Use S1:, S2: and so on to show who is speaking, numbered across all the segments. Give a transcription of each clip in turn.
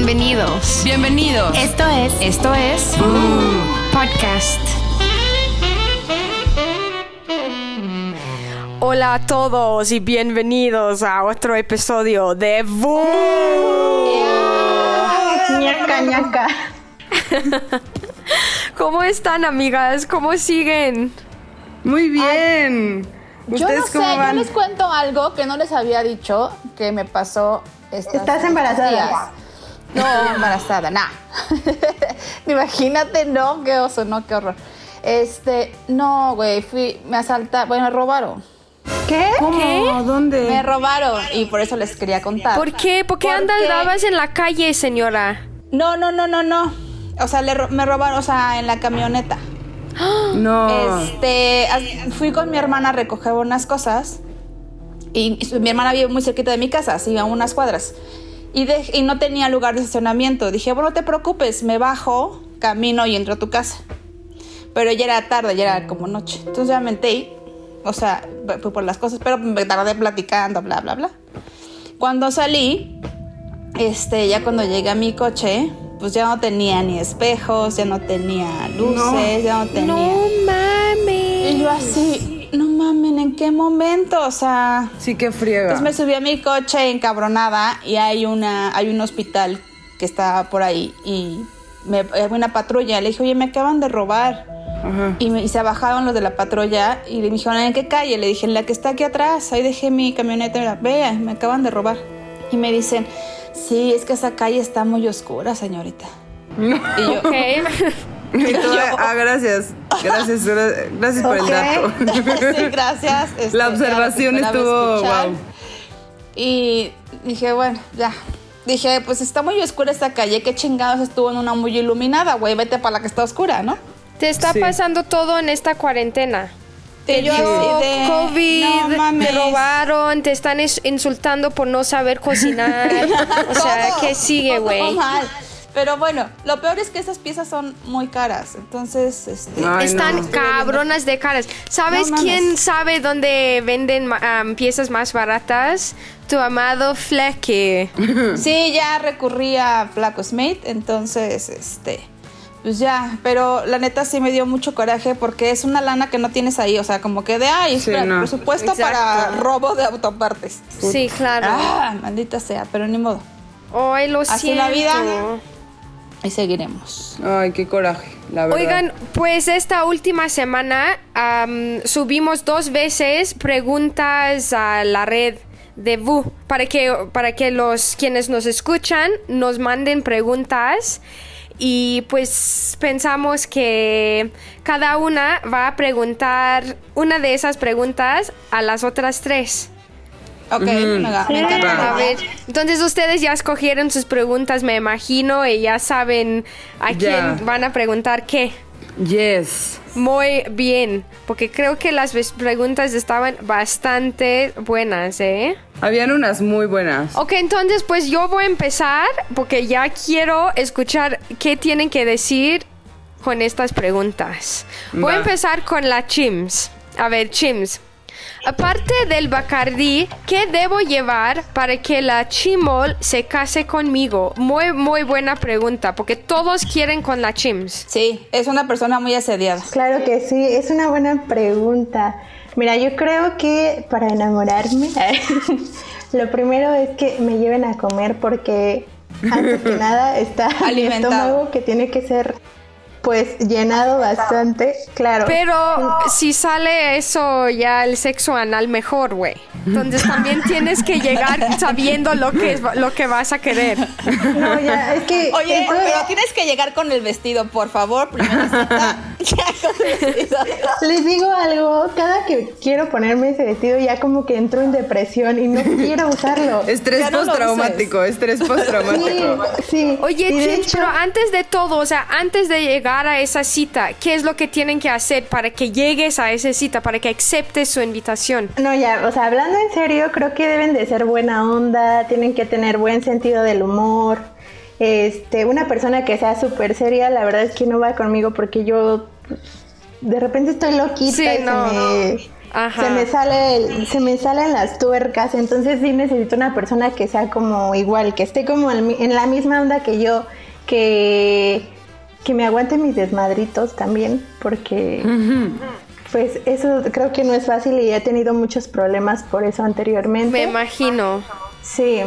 S1: Bienvenidos.
S2: Bienvenidos.
S1: Esto es. Esto es. Podcast.
S3: Hola a todos y bienvenidos a otro episodio de VU.
S4: ñaca, ñaca.
S3: ¿Cómo están, amigas? ¿Cómo siguen?
S2: Muy bien.
S5: Yo no
S2: ¿Ustedes
S5: sé,
S2: cómo
S5: yo
S2: van?
S5: les cuento algo que no les había dicho que me pasó estas-
S4: ¿Estás embarazada?
S5: días. No, embarazada, nah. Imagínate, no, qué oso, no, qué horror. Este, no, güey, fui, me asaltaron, bueno, me robaron.
S4: ¿Qué?
S2: ¿Cómo? ¿Dónde?
S5: Me robaron y por eso les quería contar.
S3: ¿Por qué? ¿Por qué andabas en la calle, señora?
S5: No, no, no, no, no. O sea, le ro- me robaron, o sea, en la camioneta.
S2: No.
S5: Este, fui con mi hermana a recoger unas cosas y mi hermana vive muy cerquita de mi casa, así a unas cuadras. Y, de- y no tenía lugar de estacionamiento. Dije, bueno, no te preocupes, me bajo, camino y entro a tu casa. Pero ya era tarde, ya era como noche. Entonces ya me metí, o sea, fui por las cosas, pero me tardé platicando, bla, bla, bla. Cuando salí, este, ya cuando llegué a mi coche, pues ya no tenía ni espejos, ya no tenía luces, ya no tenía...
S3: No mames.
S5: Y yo así, no mamen, ¿en qué momento? O sea,
S2: Sí que friega.
S5: entonces me subí a mi coche encabronada y hay una, hay un hospital que está por ahí y me hay una patrulla. Le dije, oye, me acaban de robar.
S2: Ajá.
S5: Y, me- y se bajaron los de la patrulla y le dijeron, ¿en qué calle? Le dije, en la que está aquí atrás. Ahí dejé mi camioneta. Mira, vea, me acaban de robar. Y me dicen, sí, es que esa calle está muy oscura, señorita. Y yo,
S3: Ok.
S2: Y tú, ah, gracias. Gracias, gra- gracias por el
S4: Ok.
S2: dato.
S5: sí, gracias. este,
S2: La observación estuvo, wow.
S5: Y dije, bueno, ya. Dije, pues está muy oscura esta calle, qué chingados estuvo en una muy iluminada, güey, vete para la que está oscura, ¿no?
S3: Te está
S2: Sí.
S3: pasando todo en esta cuarentena. Te dio
S5: de,
S3: COVID,
S5: no
S3: te robaron, te están es- insultando por no saber cocinar. o sea, ¿qué sigue, güey?
S5: Pero bueno, lo peor es que esas piezas son muy caras, entonces, este...
S2: Ay,
S3: Están
S2: no.
S3: cabronas de caras. ¿Sabes
S5: No
S3: quién sabe dónde venden piezas más baratas? Tu amado Fleque.
S5: Sí, ya recurrí a Flacosmate, entonces, este, pues ya, pero la neta sí me dio mucho coraje porque es una lana que no tienes ahí, o sea, como que de, ay,
S2: Sí, no.
S5: presupuesto para robo de autopartes.
S3: Sí, claro.
S5: Ah, maldita sea, pero ni modo.
S3: Ay, lo
S5: Así
S3: siento.
S5: la vida. Y seguiremos.
S2: Ay, qué coraje, la verdad.
S3: Oigan, pues esta última semana subimos dos veces preguntas a la red de VU para que, para que los quienes nos escuchan nos manden preguntas y pues pensamos que cada una va a preguntar una de esas preguntas a las otras tres.
S5: Ok, me, encanta.
S3: A ver, entonces ustedes ya escogieron sus preguntas, me imagino, y ya saben a quién van a preguntar qué.
S2: Yes.
S3: Muy bien, porque creo que las preguntas estaban bastante buenas, ¿eh?
S2: Habían unas muy buenas.
S3: Ok, entonces pues yo voy a empezar porque ya quiero escuchar qué tienen que decir con estas preguntas. Voy a empezar con la Chims. A ver, Chims. Aparte del Bacardí, ¿qué debo llevar para que la Chimol se case conmigo? Muy, muy buena pregunta, porque todos quieren con la Chims.
S5: Sí, es una persona muy asediada.
S4: Claro que sí, es una buena pregunta. Mira, yo creo que para enamorarme, lo primero es que me lleven a comer porque antes que nada está
S5: Alimentado.
S4: estómago que tiene que ser pues llenado bastante, claro.
S3: Pero si sale eso ya el sexo anal mejor, güey. Entonces también tienes que llegar sabiendo lo que es- lo que vas a querer.
S4: No, ya, es que
S5: Oye, pero tienes que llegar con el vestido, por favor. Primera cita, ya con el vestido.
S4: Les digo algo, cada que quiero ponerme ese vestido ya como que entro en depresión y no quiero usarlo.
S2: Estrés
S5: no
S2: postraumático, estrés
S4: Sí,
S2: postraumático.
S4: sí.
S3: Oye,
S4: Y de
S3: Chinch,
S4: hecho-
S3: pero antes de todo, o sea, antes de llegar a esa cita, ¿qué es lo que tienen que hacer para que llegues a esa cita, para que aceptes su invitación?
S4: No, ya, o sea, hablando en serio, creo que deben de ser buena onda, tienen que tener buen sentido del humor. Este, una persona que sea súper seria, la verdad es que no va conmigo porque yo pues, de repente estoy loquita
S3: Sí,
S4: y
S3: no.
S4: se me...
S3: Ajá.
S4: se me sale el- se me salen las tuercas, entonces sí necesito una persona que sea como igual, que esté como en la misma onda que yo, que que me aguante mis desmadritos también, porque pues eso creo que no es fácil y he tenido muchos problemas por eso anteriormente.
S3: Me imagino.
S4: Sí.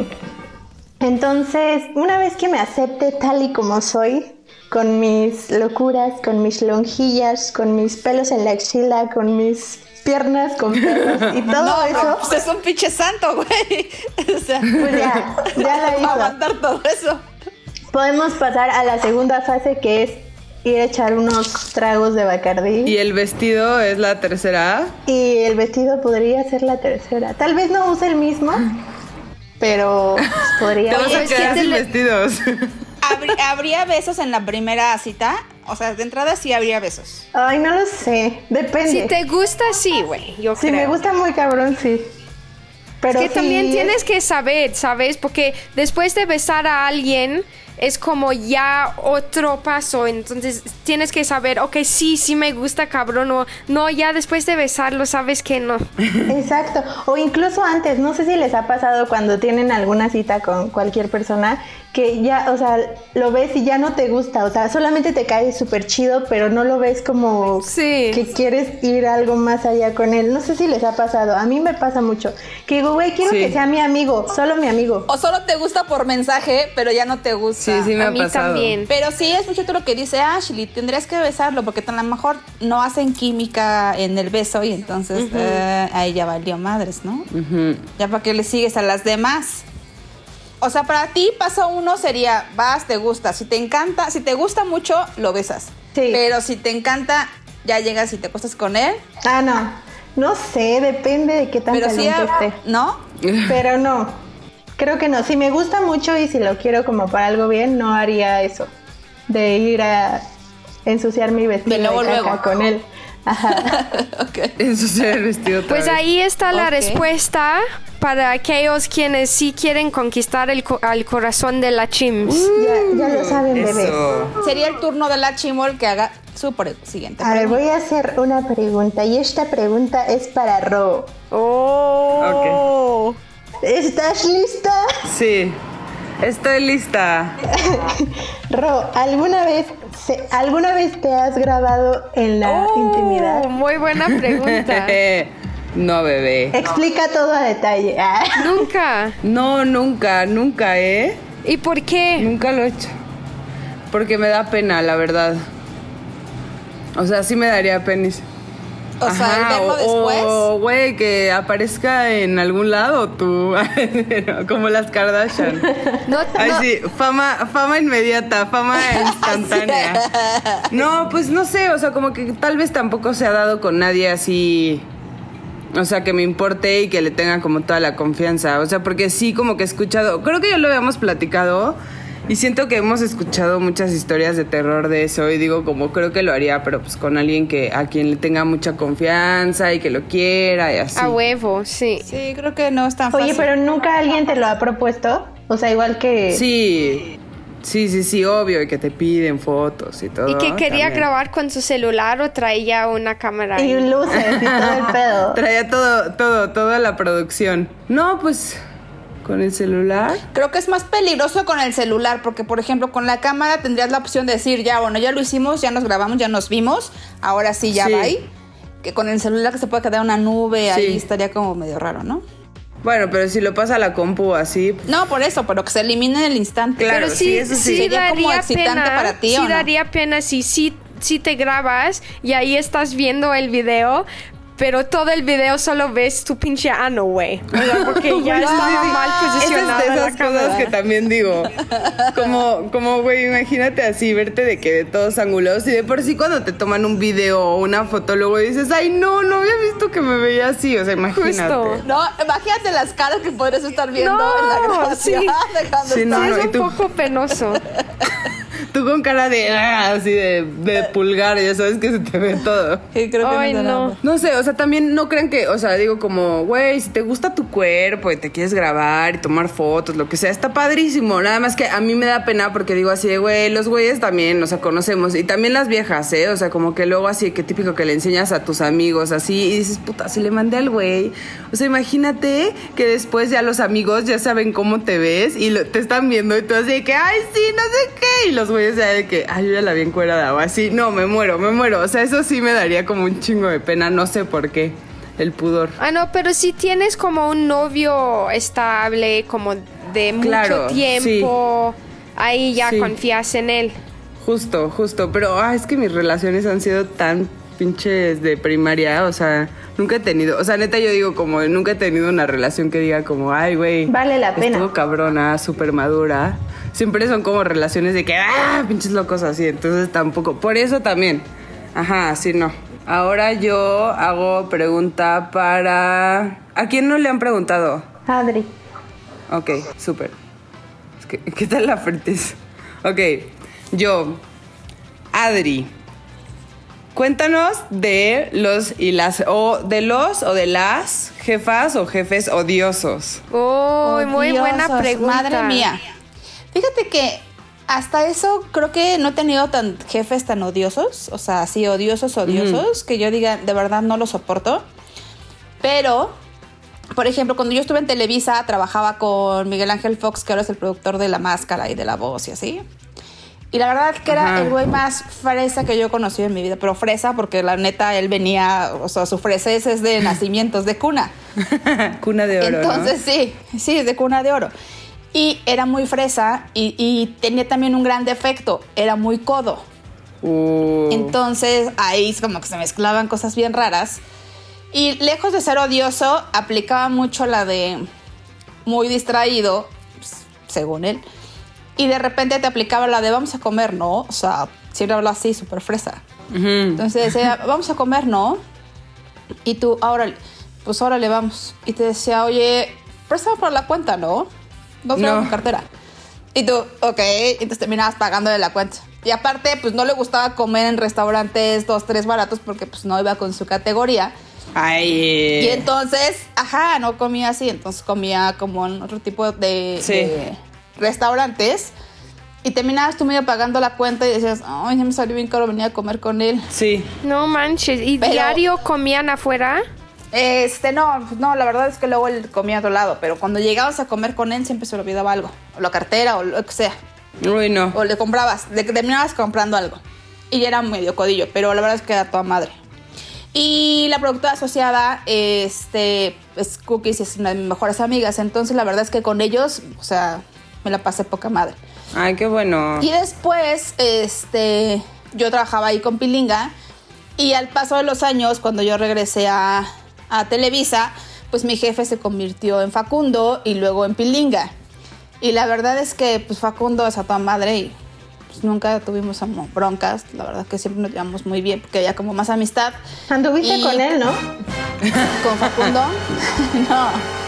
S4: Entonces, una vez que me acepte tal y como soy, con mis locuras, con mis lonjillas, con mis pelos en la axila, con mis piernas con pelos y todo
S5: no,
S4: eso,
S5: pues es un pinche santo, güey. O sea,
S4: pues ya, ya la
S5: va a
S4: hizo.
S5: aguantar todo eso.
S4: Podemos pasar a la segunda fase que es ir a echar unos tragos de Bacardí.
S2: Y el vestido es la tercera.
S4: Y el vestido podría ser la tercera. Tal vez no use el mismo, pero podría
S2: Te vas a quedar
S3: ¿qué te
S2: sin
S3: le-
S2: vestidos.
S5: ¿Habrí- ¿Habría besos en la primera cita? O sea, de entrada sí habría besos.
S4: Ay, no lo sé. Depende.
S3: Si te gusta, sí, güey. Yo
S4: Si
S3: creo.
S4: me gusta muy cabrón, sí. Pero
S3: que
S4: si
S3: también
S4: es-
S3: tienes que saber, ¿sabes? Porque después de besar a alguien es como ya otro paso, entonces tienes que saber, ok, sí, sí me gusta, cabrón, o no, ya después de besarlo sabes que no.
S4: Exacto. O incluso antes, no sé si les ha pasado cuando tienen alguna cita con cualquier persona que ya, o sea, lo ves y ya no te gusta, o sea, solamente te cae súper chido, pero no lo ves como
S3: Sí.
S4: que quieres ir algo más allá con él. No sé si les ha pasado, a mí me pasa mucho. Que digo, güey, quiero
S2: Sí.
S4: que sea mi amigo, solo mi amigo.
S5: O solo te gusta por mensaje, pero ya no te gusta.
S2: Sí, sí me
S3: a
S2: ha
S3: mí
S2: pasado.
S3: también.
S5: Pero sí es mucho lo que dice Ashley, tendrías que besarlo porque a lo mejor no hacen química en el beso y entonces eh, ahí ya valió madres, ¿no? Ya para que le sigues a las demás. O sea, para ti paso uno sería, vas, te gusta. Si te encanta, si te gusta mucho, lo besas.
S4: Sí.
S5: Pero si te encanta, ya llegas y te acostas con él.
S4: Ah, no. No sé, depende de qué tan
S5: Pero sí,
S4: esté.
S5: ¿no?
S4: Pero no, creo que no. Si me gusta mucho y si lo quiero como para algo bien, no haría eso. De ir a ensuciar mi vestido
S5: De
S4: de,
S5: luego,
S4: caca
S5: luego.
S4: con él. Ajá.
S5: ok.
S2: Ensuciar el vestido otra
S3: Pues
S2: vez.
S3: ahí está la respuesta para aquellos quienes sí quieren conquistar el co- al corazón de la Chims.
S4: ya, ya lo saben, bebés.
S2: Eso.
S5: Sería el turno de la chimol que haga su pre- siguiente.
S4: A ver, voy a hacer una pregunta y esta pregunta es para Ro.
S3: Oh.
S4: ¿Estás lista?
S2: Sí. Estoy lista.
S4: Ro, ¿alguna vez, ¿alguna vez te has grabado en la
S3: Oh,
S4: intimidad?
S3: Muy buena pregunta.
S2: no, bebé.
S4: Explica todo a detalle. Ah.
S3: Nunca.
S2: No, nunca, nunca, ¿eh?
S3: ¿Y por qué?
S2: Nunca lo he hecho. Porque me da pena, la verdad. O sea, sí me daría penis.
S5: O sea, el verlo
S2: o-
S5: después.
S2: O, güey, que aparezca en algún lado tú. Como las Kardashian.
S3: No,
S2: Ay,
S3: no-
S2: sí, fama, fama inmediata, fama instantánea. No, pues no sé, o sea, como que tal vez tampoco se ha dado con nadie así. O sea, que me importe y que le tenga como toda la confianza. O sea, porque sí, como que he escuchado. Creo que ya lo habíamos platicado. Y siento que hemos escuchado muchas historias de terror de eso. Y digo, como creo que lo haría, pero pues con alguien que a quien le tenga mucha confianza y que lo quiera y así.
S3: A huevo, sí.
S5: Sí, creo que no es tan fácil.
S4: Oye, pero nunca alguien te lo ha propuesto. O sea, igual que.
S2: Sí. Sí, sí, sí, obvio, y que te piden fotos y todo.
S3: ¿Y que quería
S2: también.
S3: grabar con su celular o traía una cámara?
S4: Y
S3: ahí?
S4: luces y todo el pedo.
S2: Traía todo, todo, toda la producción. No, pues con el celular.
S5: Creo que es más peligroso con el celular, porque por ejemplo con la cámara tendrías la opción de decir, ya, bueno, ya lo hicimos, ya nos grabamos, ya nos vimos, ahora sí, ya
S2: Sí.
S5: va ahí. Que con el celular que se puede quedar una nube, ahí
S2: Sí.
S5: estaría como medio raro, ¿no?
S2: Bueno, pero si lo pasa a la compu así, pues,
S5: No, por eso, pero que se elimine en el instante.
S2: Claro,
S3: Pero sí,
S2: sí, eso sí.
S5: Sería como
S3: daría
S5: excitante
S3: pena,
S5: para ti,
S3: sí
S5: ¿o no?
S3: daría pena si sí si te grabas y ahí estás viendo el video, pero todo el video solo ves tu pinche ano, güey. O sea, porque ya estaba mal
S2: Esas
S3: posicionada
S2: de
S3: la
S2: esas cosas
S3: cámara.
S2: que también digo. Como, como, güey, imagínate así, verte de que de todos ángulos. Y de por sí cuando te toman un video o una foto, luego dices, ay, no, no había visto que me veía así. O sea, imagínate.
S3: Justo.
S5: No, imagínate las caras que podrías estar viendo
S3: No,
S5: en la grabación.
S3: sí.
S5: dejando
S2: Sí,
S5: estar.
S2: no,
S3: Sí,
S2: no,
S3: es un
S2: tú-
S3: poco penoso.
S2: Tú con cara de ah, así de, de pulgar, ya sabes que se te ve todo.
S5: Sí, creo que
S3: Ay,
S5: no.
S3: no.
S2: No sé, o sea, también no crean que, o sea, digo como, güey, si te gusta tu cuerpo y te quieres grabar y tomar fotos, lo que sea, está padrísimo. Nada más que a mí me da pena porque digo así de, güey, los güeyes también, o sea, conocemos. Y también las viejas, ¿eh? O sea, como que luego así, que típico que le enseñas a tus amigos así y dices, puta, si le mandé al güey. O sea, imagínate que después ya los amigos ya saben cómo te ves y lo- te están viendo y tú así de que, ay, sí, no sé qué. Y los güeyes ya de que, ay, yo ya la vi encuerada o así. No, me muero, me muero. O sea, eso sí me daría como un chingo de pena, no sé por qué. El pudor.
S3: Ah, no, pero si tienes como un novio estable, como de mucho tiempo, ahí ya
S2: Sí.
S3: confías en él.
S2: Justo, justo. Pero ah, es que mis relaciones han sido tan pinches de primaria. O sea, nunca he tenido. O sea, neta, yo digo como nunca he tenido una relación que diga como, ay, güey.
S4: Vale la pena.
S2: Estuvo cabrona, súper madura. Siempre son como relaciones de que, ah, pinches locos así. Entonces tampoco. Por eso también. Ajá, así no. Ahora yo hago pregunta para. ¿A quién no le han preguntado?
S4: Adri.
S2: Ok, súper. ¿Qué tal la fertis? Ok, yo, Adri. Cuéntanos de los y las o de los o de las jefas o jefes odiosos.
S3: Oh, muy buena pregunta.
S5: Madre mía. Fíjate que hasta eso creo que no he tenido tan jefes tan odiosos, o sea, así odiosos, odiosos, que yo diga, de verdad no lo soporto. Pero, por ejemplo, cuando yo estuve en Televisa, trabajaba con Miguel Ángel Fox, que ahora es el productor de La Máscara y de La Voz y así. Y la verdad que era
S2: Ajá.
S5: el güey más fresa que yo he conocido en mi vida, pero fresa porque la neta él venía, o sea, su fresez es de nacimientos, de cuna.
S2: Cuna de oro.
S5: Entonces sí, sí, de cuna de oro. Y era muy fresa y, y tenía también un gran defecto, era muy codo.
S2: Uh,
S5: Entonces ahí es como que se mezclaban cosas bien raras. Y lejos de ser odioso, aplicaba mucho la de muy distraído, pues, según él. Y de repente te aplicaba la de vamos a comer, ¿no? O sea, siempre hablaba así, súper fresa. Entonces decía, vamos a comer, ¿no? Y tú, ahora, pues órale, vamos. Y te decía, oye, préstame por la cuenta, ¿no? No traigo
S2: No.
S5: cartera. Y tú, ok, entonces terminabas pagando de la cuenta. Y aparte, pues no le gustaba comer en restaurantes dos, tres baratos porque pues no iba con su categoría.
S2: Ay.
S5: Y
S2: eh,
S5: entonces, ajá, no comía así, entonces comía como en otro tipo de,
S2: Sí.
S5: de restaurantes. Y terminabas tú medio pagando la cuenta y decías, ay, ya me salió bien caro venir a comer con él.
S2: Sí.
S3: No manches, ¿y
S5: Pero-
S3: diario comían afuera?
S5: Este, no, no, la verdad es que luego él comía a otro lado, pero cuando llegabas a comer con él siempre se le olvidaba algo, o la cartera, o lo que sea,
S2: Uy, no.
S5: o le comprabas, le terminabas comprando algo. Y ya era medio codillo, pero la verdad es que era toda madre. Y la productora asociada, este, es Cookies, es una de mis mejores amigas, entonces la verdad es que con ellos, o sea, me la pasé poca madre.
S2: Ay, qué bueno.
S5: Y después, este, yo trabajaba ahí con Pilinga y al paso de los años, cuando yo regresé a, a Televisa, pues mi jefe se convirtió en Facundo y luego en Pilinga. Y la verdad es que pues Facundo es a toda madre y pues nunca tuvimos como broncas. La verdad que siempre nos llevamos muy bien porque había como más amistad.
S4: Anduviste
S5: Y-
S4: con él, ¿no?
S5: ¿Con Facundo? no.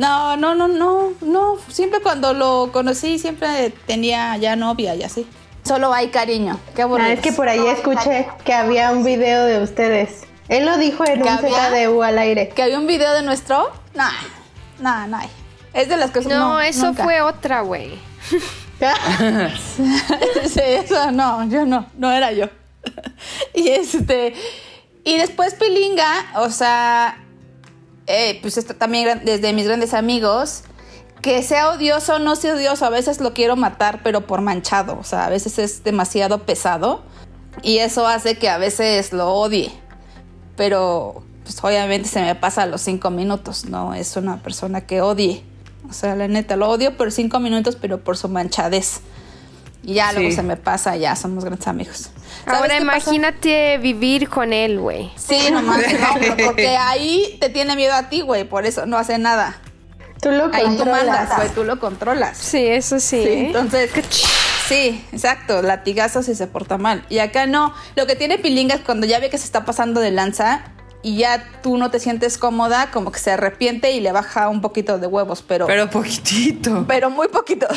S5: No, no, no, no, no. Siempre cuando lo conocí, siempre tenía ya novia y así. Solo hay cariño. Qué
S4: Ah,
S5: aburrido.
S4: es que por ahí escuché que había un video de ustedes. Él lo dijo en
S5: ¿Que
S4: un
S5: había?
S4: ZDU al aire.
S5: ¿Que había un video de nuestro? Nah, nah, nah. Es de las que
S3: No, eso
S5: nunca.
S3: fue otra, güey.
S5: sí, eso no, yo no, no era yo. y este, y después Pilinga, o sea, eh, pues esto también desde mis grandes amigos, que sea odioso, no sea odioso, a veces lo quiero matar, pero por manchado, o sea, a veces es demasiado pesado y eso hace que a veces lo odie, pero pues obviamente se me pasa a los cinco minutos, no es una persona que odie. O sea, la neta, lo odio por cinco minutos, pero por su manchadez. Y ya luego se me pasa, ya somos grandes amigos. ¿Sabes
S3: Ahora
S5: pasa?
S3: imagínate vivir con él, güey.
S5: Sí, nomás, no, porque ahí te tiene miedo a ti, güey, por eso no hace nada.
S4: Tú lo
S5: Ahí tú
S4: controlas.
S5: mandas, güey, tú lo controlas.
S3: Sí, eso sí.
S5: Sí,
S3: ¿eh?
S5: entonces, sí, exacto, latigazos si se porta mal. Y acá no. Lo que tiene Pilinga es cuando ya ve que se está pasando de lanza, y ya tú no te sientes cómoda, como que se arrepiente y le baja un poquito de huevos, pero...
S2: Pero poquitito.
S5: pero muy poquito.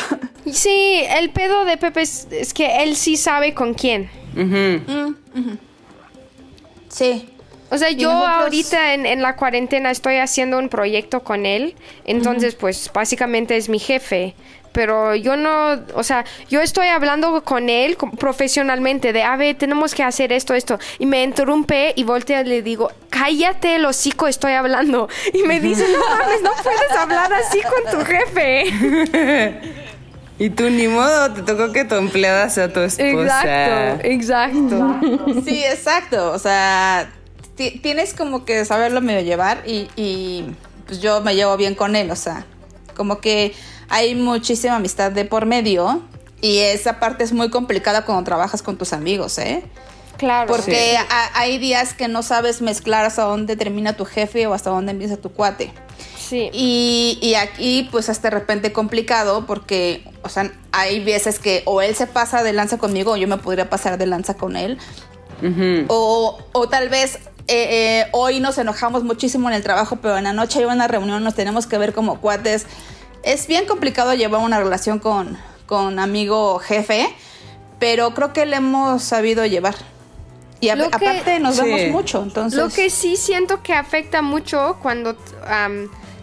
S3: Sí, el pedo de Pepe es, es que él sí sabe con quién.
S2: Ujú.
S5: Sí.
S3: O sea, yo
S5: nosotros-
S3: ahorita en, en la cuarentena estoy haciendo un proyecto con él, entonces pues básicamente es mi jefe, pero yo no, o sea, yo estoy hablando con él profesionalmente de, a ver, tenemos que hacer esto, esto, y me interrumpe y voltea y le digo, cállate el hocico, estoy hablando, y me dice, no mames, no puedes hablar así con tu jefe.
S2: Y tú ni modo, te tocó que tu empleada sea tu esposa.
S3: Exacto, exacto.
S5: Sí, exacto. O sea, tienes como que saberlo medio llevar y, y, pues yo me llevo bien con él. O sea, como que hay muchísima amistad de por medio y esa parte es muy complicada cuando trabajas con tus amigos, ¿eh?
S3: Claro.
S5: Porque ha- hay días que no sabes mezclar hasta dónde termina tu jefe o hasta dónde empieza tu cuate.
S3: Sí.
S5: Y, y aquí pues es de repente complicado porque, o sea, hay veces que o él se pasa de lanza conmigo o yo me podría pasar de lanza con él.
S2: Ujú.
S5: O, o tal vez eh, eh, hoy nos enojamos muchísimo en el trabajo, pero en la noche hay una reunión, nos tenemos que ver como cuates. Es bien complicado llevar una relación con, con amigo jefe, pero creo que le hemos sabido llevar. Y a-
S3: que-
S5: aparte nos
S2: Sí.
S5: vemos mucho, entonces...
S3: Lo que sí siento que afecta mucho cuando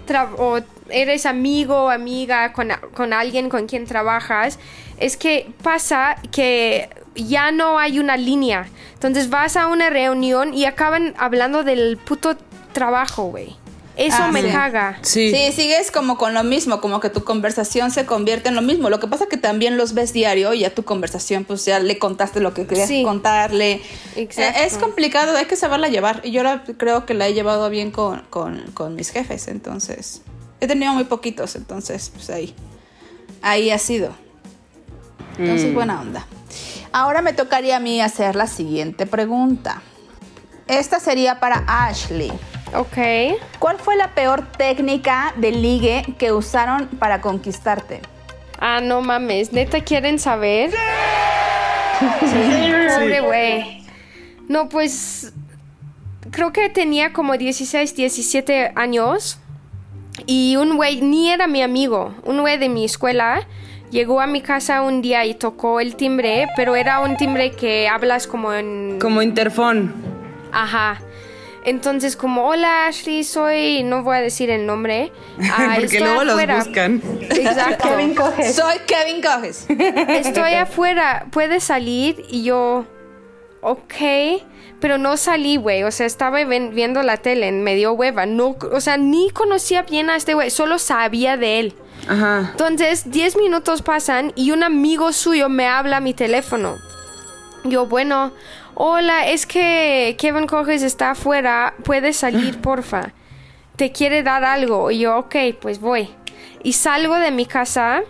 S3: tra- o eres amigo o amiga con, a- con alguien con quien trabajas, es que pasa que ya no hay una línea. Entonces vas a una reunión y acaban hablando del puto trabajo, güey. Eso
S5: Ah,
S3: me
S5: sí.
S3: caga.
S2: Sí.
S5: Sí, sigues como con lo mismo, como que tu conversación se convierte en lo mismo. Lo que pasa que también los ves diario y ya tu conversación, pues ya le contaste lo que querías
S3: Sí.
S5: contarle.
S3: Exacto.
S5: Eh, es complicado, hay que saberla llevar. Y yo la- creo que la he llevado bien con, con- con mis jefes, entonces. He tenido muy poquitos, entonces, pues ahí. Ahí ha sido. Entonces, buena onda. Ahora me tocaría a mí hacer la siguiente pregunta. Esta sería para Ashley.
S3: Ok.
S5: ¿Cuál fue la peor técnica de ligue que usaron para conquistarte?
S3: Ah, no mames. ¿Neta quieren saber? Pobre güey. No, pues. Creo que tenía como 16, 17 años. Y un güey, ni era mi amigo, un güey de mi escuela, llegó a mi casa un día y tocó el timbre, pero era un timbre que hablas como en.
S2: Como interfón.
S3: Ajá. Entonces, como, hola Ashley, soy. No voy a decir el nombre. Ah,
S2: Porque
S3: estoy
S2: luego
S3: afuera".
S2: los buscan.
S3: Exacto.
S4: Kevin coges.
S5: Soy Kevin Coges.
S3: Estoy afuera, ¿puedes salir? Y yo, ok, pero no salí, güey. O sea, estaba viendo la tele, me dio hueva. No, o sea, ni conocía bien a este güey, solo sabía de él.
S2: Ajá.
S3: Entonces, 10 minutos pasan y un amigo suyo me habla a mi teléfono. Yo, bueno, hola, es que Kevin Coges está afuera, puedes salir, porfa. Te quiere dar algo. Y yo, ok, pues voy. Y salgo de mi casa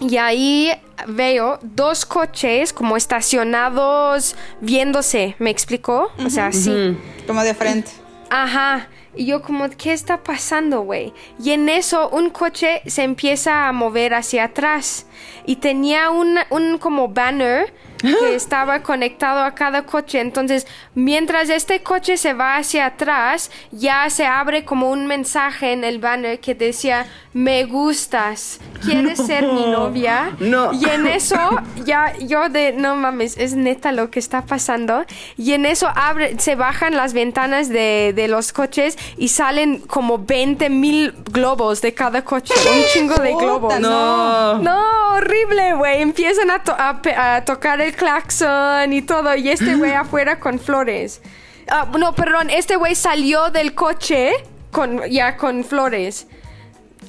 S3: y ahí veo dos coches como estacionados viéndose, ¿me explicó? O sea, sí.
S5: Como de frente.
S3: Ajá. Y yo como, ¿qué está pasando, güey? Y en eso un coche se empieza a mover hacia atrás. Y tenía un, un como banner que estaba conectado a cada coche. Entonces, mientras este coche se va hacia atrás, ya se abre como un mensaje en el banner que decía, me gustas, ¿quieres ser mi novia?
S2: No.
S3: Y en eso, ya yo de, no mames, es neta lo que está pasando. Y en eso abre, se bajan las ventanas de, de los coches y salen como 20 mil globos de cada coche. Un chingo de globos.
S2: No.
S3: No, horrible, güey. Empiezan a, to- a pe- a tocar el claxon y todo. Y este güey afuera con flores. Ah, no, perdón. Este güey salió del coche con, ya con flores.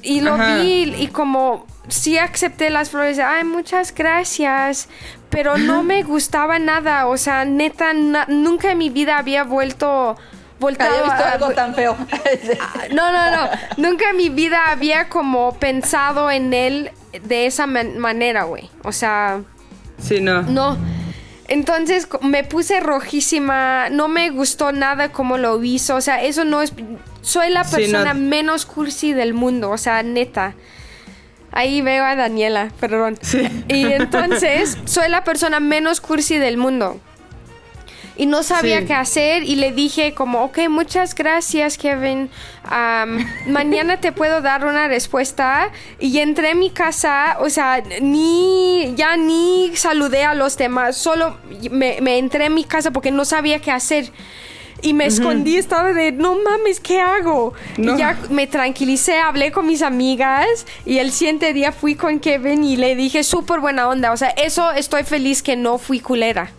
S3: Y lo
S2: Ajá.
S3: vi y como sí acepté las flores. Ay, muchas gracias. Pero no me gustaba nada. O sea, neta, na- nunca en mi vida había vuelto... Voltado
S5: Había visto
S3: a-
S5: algo tan feo.
S3: no, no, no. Nunca en mi vida había como pensado en él de esa man- manera, güey. O sea,
S2: Sí, no.
S3: no. Entonces me puse rojísima. No me gustó nada como lo hizo. O sea, eso no es. Soy la
S2: Sí,
S3: persona
S2: no.
S3: menos cursi del mundo. O sea, neta. Ahí veo a Daniela, perdón.
S2: Sí.
S3: Y entonces, soy la persona menos cursi del mundo. Y no sabía
S2: Sí.
S3: qué hacer y le dije como, ok, muchas gracias Kevin, Am, mañana te puedo dar una respuesta y entré en mi casa, o sea, ni, ya ni saludé a los demás, solo me, me entré en mi casa porque no sabía qué hacer. Y me escondí, estaba de, no mames, ¿qué hago?
S2: No.
S3: Y ya me tranquilicé, hablé con mis amigas y el siguiente día fui con Kevin y le dije súper buena onda. O sea, eso estoy feliz que no fui culera.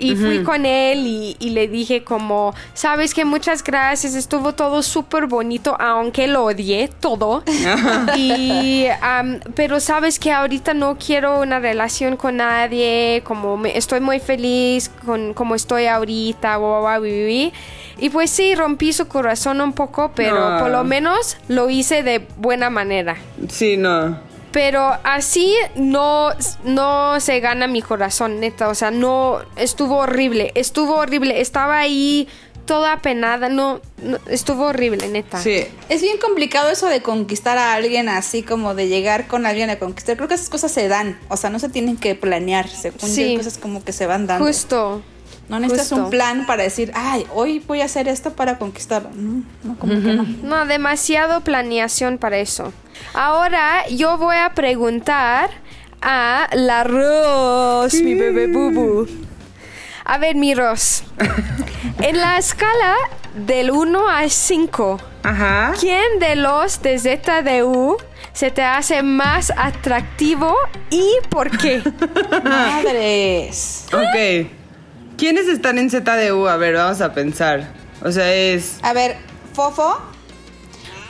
S3: Y fui con él y, y le dije como, sabes que muchas gracias, estuvo todo súper bonito, aunque lo odié todo. y, am, pero sabes que ahorita no quiero una relación con nadie, como me- estoy muy feliz con como estoy ahorita, guau, guau. y pues sí, rompí su corazón un poco, pero
S2: No.
S3: por lo menos lo hice de buena manera.
S2: Sí, no.
S3: Pero así no, no se gana mi corazón, neta. O sea, no, estuvo horrible, estuvo horrible. Estaba ahí toda apenada, no, no, estuvo horrible, neta.
S2: Sí.
S5: Es bien complicado eso de conquistar a alguien así como de llegar con alguien a conquistar. Creo que esas cosas se dan, o sea, no se tienen que planear, según
S3: Sí.
S5: yo, cosas como que se van dando.
S3: Justo.
S5: No necesitas
S3: justo.
S5: un plan para decir, ay, hoy voy a hacer esto para conquistarlo. No, no, como que no.
S3: No, demasiado planeación para eso. Ahora yo voy a preguntar a la Ros, mi bebé bubu. A ver, mi Ros. en la escala del 1 al 5,
S2: Ajá.
S3: ¿quién de los de ZDU se te hace más atractivo y por qué?
S5: Madres.
S2: Ok. ¿Quiénes están en ZDU? A ver, vamos a pensar. O sea, es.
S5: A ver, Fofo.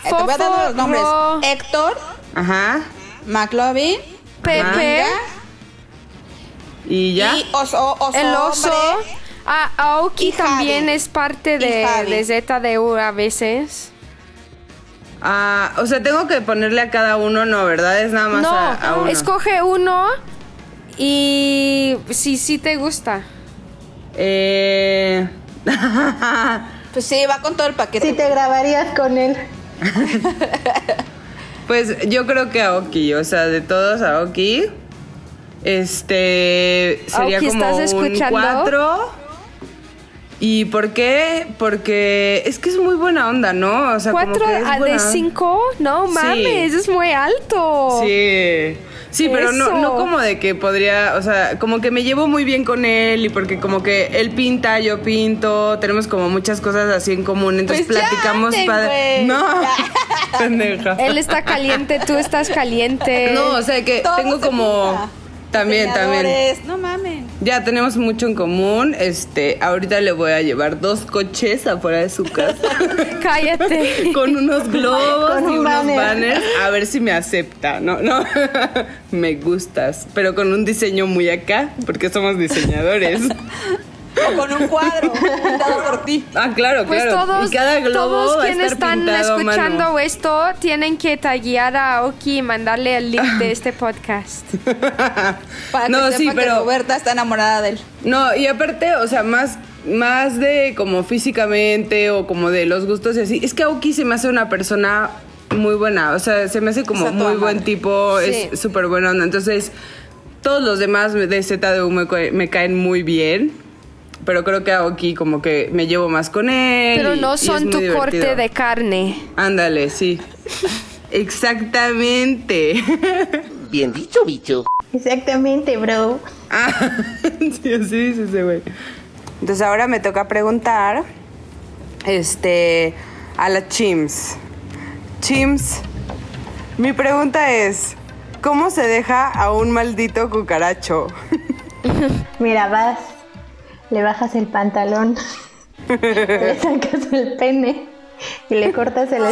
S5: Eh, te voy a dar
S3: Fofo,
S5: los nombres.
S3: Ro.
S5: Héctor,
S2: Ajá.
S5: McLovin,
S3: Pepe,
S5: Manga
S2: ¿Y ya?
S5: y Oso, oso
S3: el oso.
S5: hombre.
S3: Ah, Aoki
S5: Y Javi.
S3: también es parte de, de ZDU a veces.
S2: Ah, o sea, tengo que ponerle a cada uno, no, ¿verdad? Es nada más
S3: No,
S2: a, a uno.
S3: escoge uno y si sí te gusta.
S2: Eh.
S5: Pues sí, va con todo el paquete.
S4: Si te grabarías con él.
S2: pues yo creo que Aoki, o sea, de todos Aoki. Este. Sería
S3: Aoki,
S2: como
S3: ¿estás
S2: un
S3: escuchando?
S2: 4. ¿Y por qué? Porque es que es muy buena onda, ¿no? O sea, como
S3: ¿Cuatro
S2: que es
S3: a-
S2: buena
S3: de cinco? No
S2: Sí.
S3: mames, es muy alto.
S2: Sí. Sí, pero no, no como de que podría, o sea, como que me llevo muy bien con él y porque como que él pinta, yo pinto, tenemos como muchas cosas así en común, entonces
S5: Pues
S2: platicamos padre. No, pendeja.
S3: Él está caliente, tú estás caliente.
S2: No, o sea que
S5: Todo
S2: tengo
S5: se
S2: como. También, también.
S5: No mamen.
S2: Ya tenemos mucho en común. Este, ahorita le voy a llevar dos coches afuera de su casa.
S3: Cállate.
S2: con unos globos
S4: Con
S2: y
S4: un
S2: unos
S4: banner.
S2: banners a ver si me acepta. No, no. me gustas, pero con un diseño muy acá, porque somos diseñadores.
S5: O con un cuadro pintado por ti.
S2: ah, claro,
S3: Pues
S2: claro.
S3: todos,
S2: y cada globo
S3: todos
S2: va a
S3: quienes
S2: estar
S3: están
S2: mano.
S3: escuchando esto tienen que taguear a Aoki y mandarle el link de este podcast.
S5: Para que
S2: No,
S5: sepa
S2: sí,
S5: que
S2: pero-
S5: Roberta está enamorada de él.
S2: No, y aparte, o sea, más, más de como físicamente o como de los gustos y así. Es que Aoki se me hace una persona muy buena. O sea, se me hace como muy buen
S5: madre.
S2: tipo,
S3: Sí.
S2: es súper buena onda. Entonces, todos los demás de ZDU me, ca- me caen muy bien. Pero creo que Aoki como que me llevo más con él.
S3: Pero
S2: y-
S3: no son tu
S2: divertido.
S3: corte de carne.
S2: Ándale, sí. Exactamente.
S6: Bien dicho, bicho.
S4: Exactamente, bro.
S2: Ah, sí, así dice ese güey. Entonces ahora me toca preguntar este a la Chims. Chims, mi pregunta es, ¿cómo se deja a un maldito cucaracho?
S4: Mira, vas, le bajas el pantalón, le sacas el pene y le cortas el...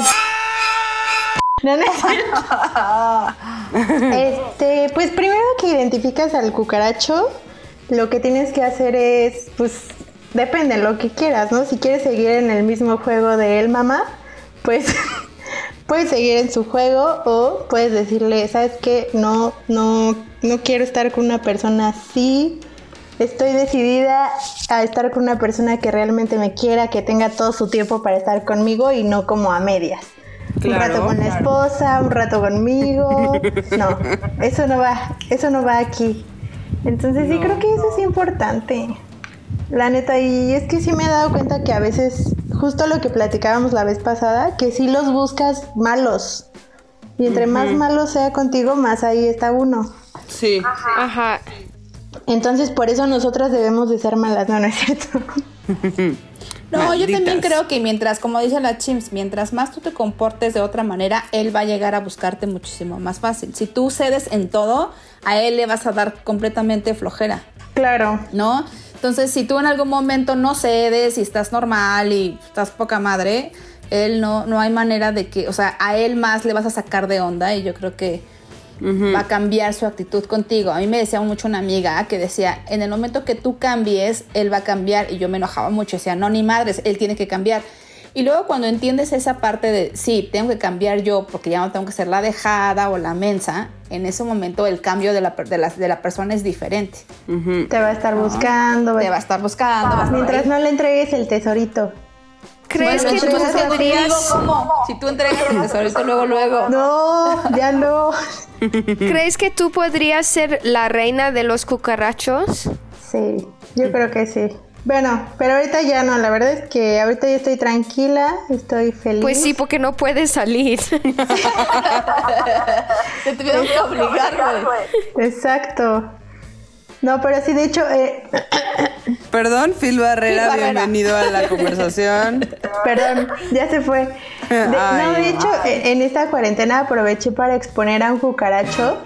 S4: No, no es. Este, pues primero que identificas al cucaracho, lo que tienes que hacer es, pues, depende lo que quieras, ¿no? Si quieres seguir en el mismo juego de él, mamá, pues puedes seguir en su juego o puedes decirle, ¿sabes qué? No, no, no quiero estar con una persona así. Estoy decidida a estar con una persona que realmente me quiera, que tenga todo su tiempo para estar conmigo y no como a medias. un
S2: Claro,
S4: rato con la esposa, un rato conmigo. No, eso no va, eso no va aquí. Entonces sí creo que eso es importante. La neta, y es que sí me he dado cuenta que a veces, justo lo que platicábamos la vez pasada, que sí los buscas malos. Y entre más malo sea contigo, más ahí está uno.
S2: Sí.
S3: Ajá.
S4: Entonces, por eso nosotras debemos de ser malas, no, no es cierto.
S5: No, yo también creo que mientras, como dice la Chimps, mientras más tú te comportes de otra manera, él va a llegar a buscarte muchísimo más fácil. Si tú cedes en todo, a él le vas a dar completamente flojera,
S4: Claro.
S5: ¿no? Entonces, si tú en algún momento no cedes y estás normal y estás poca madre, él no, no hay manera de que, o sea, a él más le vas a sacar de onda y yo creo que va a cambiar su actitud contigo. A mí me decía mucho una amiga que decía, en el momento que tú cambies, él va a cambiar. Y yo me enojaba mucho, decía, no, ni madres, él tiene que cambiar. Y luego cuando entiendes esa parte de, sí, tengo que cambiar yo porque ya no tengo que ser la dejada o la mensa, en ese momento el cambio de la, per- de la, de la persona es diferente.
S4: Te va a estar buscando.
S5: Te va a estar buscando. va a estar
S4: Mientras no le entregues el tesorito.
S3: ¿Crees
S5: Bueno,
S3: que tú podrías,
S5: ¿Cómo? Si tú entregas el tesorito luego, luego.
S4: No, ya no.
S3: crees que tú podrías ser la reina de los cucarachos?
S4: Sí, yo creo que sí. Bueno, pero ahorita ya no, la verdad es que ahorita ya estoy tranquila, estoy feliz.
S3: Pues sí, porque no puedes salir.
S5: Te tuvieron que obligar, güey.
S4: Exacto. No, pero sí, de hecho, eh,
S2: Perdón, Phil Barrera,
S5: Phil Barrera.
S2: bienvenido a la conversación.
S4: perdón, ya se fue. De- no, de hecho, eh, en esta cuarentena aproveché para exponer a un cucaracho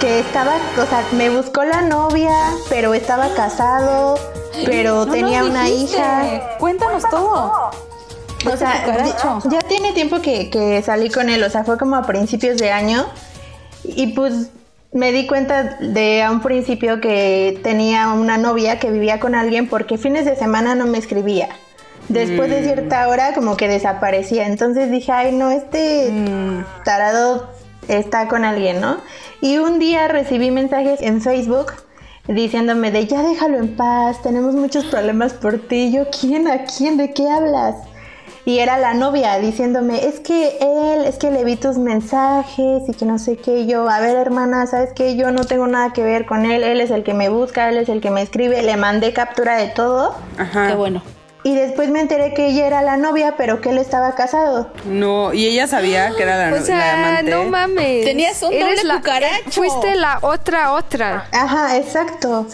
S4: que estaba, o sea, me buscó la novia, pero estaba casado, pero
S5: No
S4: tenía una
S5: dijiste.
S4: hija.
S5: Cuéntanos todo.
S4: O sea, ya, ya tiene tiempo que, que salí con él, o sea, fue como a principios de año. Y pues me di cuenta de a un principio que tenía una novia que vivía con alguien porque fines de semana no me escribía. Después de cierta hora como que desaparecía. Entonces dije, ay no, este tarado está con alguien, ¿no? Y un día recibí mensajes en Facebook diciéndome de ya déjalo en paz, tenemos muchos problemas por ti. Yo, ¿quién? ¿A quién? ¿De qué hablas? Y era la novia diciéndome, es que él, es que le vi tus mensajes y que no sé qué. Y yo, a ver hermana, ¿sabes qué? Yo no tengo nada que ver con él, él es el que me busca, él es el que me escribe. Le mandé captura de todo.
S2: Ajá.
S5: Qué bueno.
S4: Y después me enteré que ella era la novia, pero que él estaba casado.
S2: No, y ella sabía que era la,
S3: O
S2: la
S3: sea,
S2: amante.
S3: no mames.
S5: Tenías un doble
S3: la-
S5: cucaracho.
S3: Fuiste la otra otra.
S4: Ajá, exacto.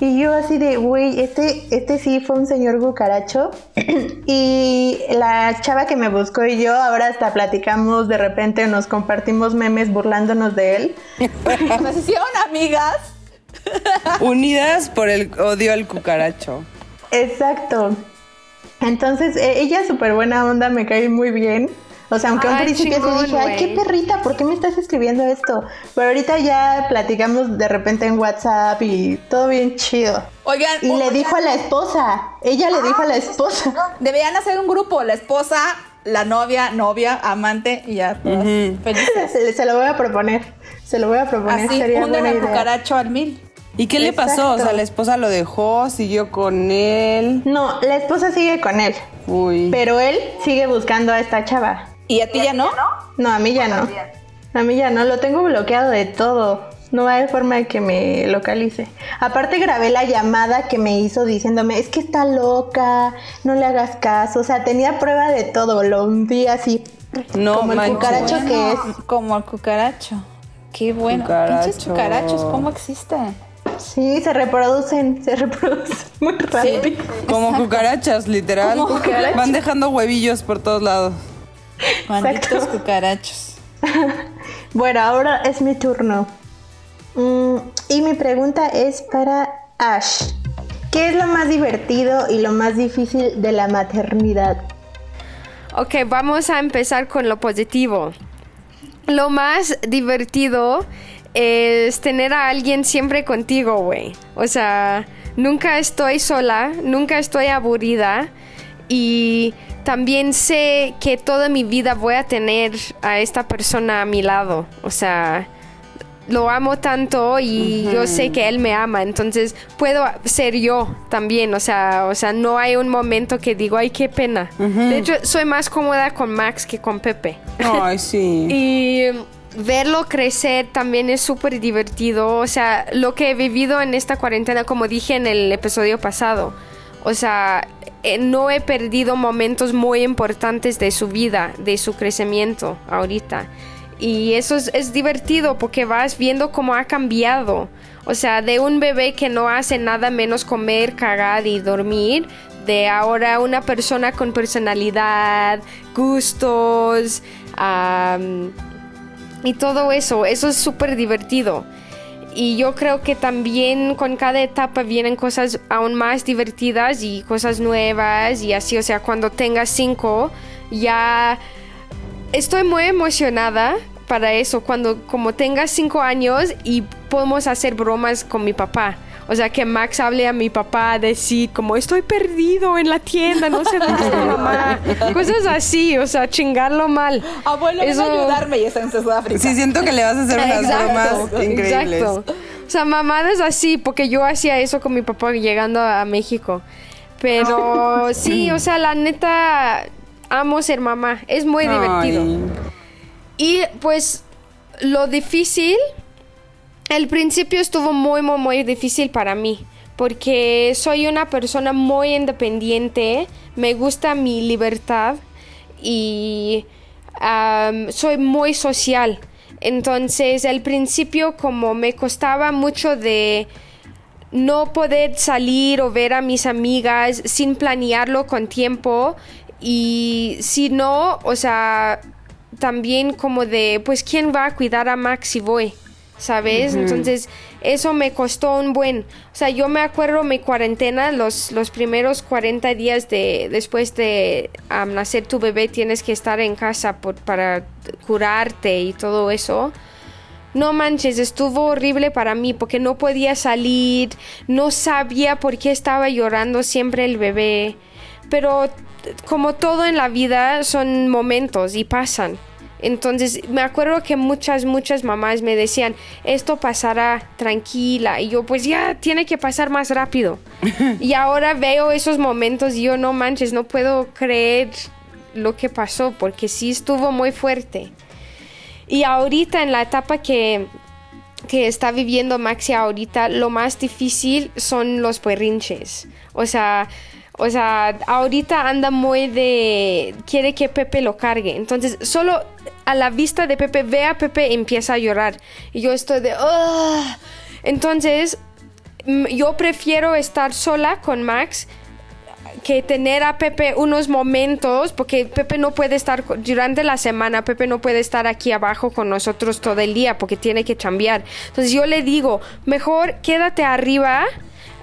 S4: Y yo así de, güey, este, este sí fue un señor cucaracho. y la chava que me buscó y yo, ahora hasta platicamos, de repente nos compartimos memes burlándonos de él.
S5: Nos hicieron amigas.
S2: Unidas por el odio al cucaracho.
S4: Exacto. Entonces, eh, ella súper buena onda, me cae muy bien. O sea, aunque a un principio sí
S3: chingón,
S4: dije, ay, qué perrita, ¿por qué me estás escribiendo esto? Pero ahorita ya platicamos de repente en WhatsApp y todo bien chido.
S5: Oigan,
S4: Y le dijo a la esposa, ella le dijo a la esposa.
S5: deberían hacer un grupo, la esposa, la novia, novia, amante y ya todas felices.
S4: Se, se lo voy a proponer, se lo voy a proponer,
S5: Así,
S4: sería
S5: unen
S4: buena idea.
S5: cucaracho al mil.
S2: ¿Y qué le pasó? O sea, la esposa lo dejó, siguió con él.
S4: No, la esposa sigue con él,
S2: Uy.
S4: pero él sigue buscando a esta chava.
S5: ¿Y a ti ya no?
S4: No, a mí ya no. A mí ya no, lo tengo bloqueado de todo. No hay forma de que me localice. Aparte grabé la llamada que me hizo diciéndome, es que está loca, no le hagas caso. O sea, tenía prueba de todo, lo hundí así.
S2: No
S4: como el cucaracho que es.
S5: Como el cucaracho. Qué bueno.
S2: Cucaracho.
S5: Pinches cucarachos, ¿cómo existen?
S4: Sí, se reproducen, se reproducen muy rápido.
S2: Como cucarachas, literal.
S5: Como cucarachas.
S2: Van dejando huevillos por todos lados.
S5: Malditos
S4: Exacto.
S5: cucarachos.
S4: Bueno, ahora es mi turno. Mm, y mi pregunta es para Ash. ¿Qué es lo más divertido y lo más difícil de la maternidad?
S3: Ok, vamos a empezar con lo positivo. Lo más divertido es tener a alguien siempre contigo, güey. O sea, nunca estoy sola, nunca estoy aburrida y también sé que toda mi vida voy a tener a esta persona a mi lado. O sea, lo amo tanto y yo sé que él me ama, entonces puedo ser yo también, o sea, o sea, no hay un momento que digo, ay, qué pena. De hecho, soy más cómoda con Max que con Pepe.
S2: Ay, sí.
S3: Y verlo crecer también es súper divertido. O sea, lo que he vivido en esta cuarentena, como dije en el episodio pasado, o sea, eh, no he perdido momentos muy importantes de su vida, de su crecimiento ahorita. Y eso es, divertido porque vas viendo cómo ha cambiado. O sea, de un bebé que no hace nada menos comer, cagar y dormir, de ahora una persona con personalidad, gustos, am, y todo eso. Eso es súper divertido. Y yo creo que también con cada etapa vienen cosas aún más divertidas y cosas nuevas y así. O sea, cuando tenga cinco, ya estoy muy emocionada para eso. Cuando como tenga cinco años y podemos hacer bromas con mi papá. O sea, que Max hable a mi papá, decir como estoy perdido en la tienda, no sé dónde está mamá. Cosas así, o sea, chingarlo mal.
S5: Abuelo, ven
S3: Eso-
S5: a ayudarme y está en Sudáfrica.
S2: Sí, siento que le vas a hacer unas bromas increíbles.
S3: Exacto. O sea, mamadas así, porque yo hacía eso con mi papá llegando a México. Pero sí, o sea, la neta, amo ser mamá. Es muy divertido.
S2: Ay.
S3: Y pues lo difícil, el principio estuvo muy, muy, muy difícil para mí. Porque soy una persona muy independiente, me gusta mi libertad y am, soy muy social. Entonces, al principio como me costaba mucho de no poder salir o ver a mis amigas sin planearlo con tiempo y si no, o sea, también como de, pues, ¿quién va a cuidar a Max si voy? ¿Sabes? Entonces, eso me costó un buen. O sea, yo me acuerdo mi cuarentena, los, los primeros 40 días de, después de nacer tu bebé, tienes que estar en casa por- para curarte y todo eso. No manches, estuvo horrible para mí porque no podía salir, no sabía por qué estaba llorando siempre el bebé. Pero como todo en la vida son momentos y pasan. Entonces me acuerdo que muchas, muchas mamás me decían, esto pasará tranquila. Y yo pues ya tiene que pasar más rápido. y ahora veo esos momentos y yo no manches, no puedo creer lo que pasó porque sí estuvo muy fuerte. Y ahorita en la etapa que, que está viviendo Maxi ahorita, lo más difícil son los perrinches. O sea, o sea, ahorita anda muy de... quiere que Pepe lo cargue. Entonces, solo a la vista de Pepe, ve a Pepe empieza a llorar. Y yo estoy de... Entonces, yo prefiero estar sola con Max que tener a Pepe unos momentos, porque Pepe no puede estar durante la semana, Pepe no puede estar aquí abajo con nosotros todo el día porque tiene que chambear. Entonces yo le digo, mejor quédate arriba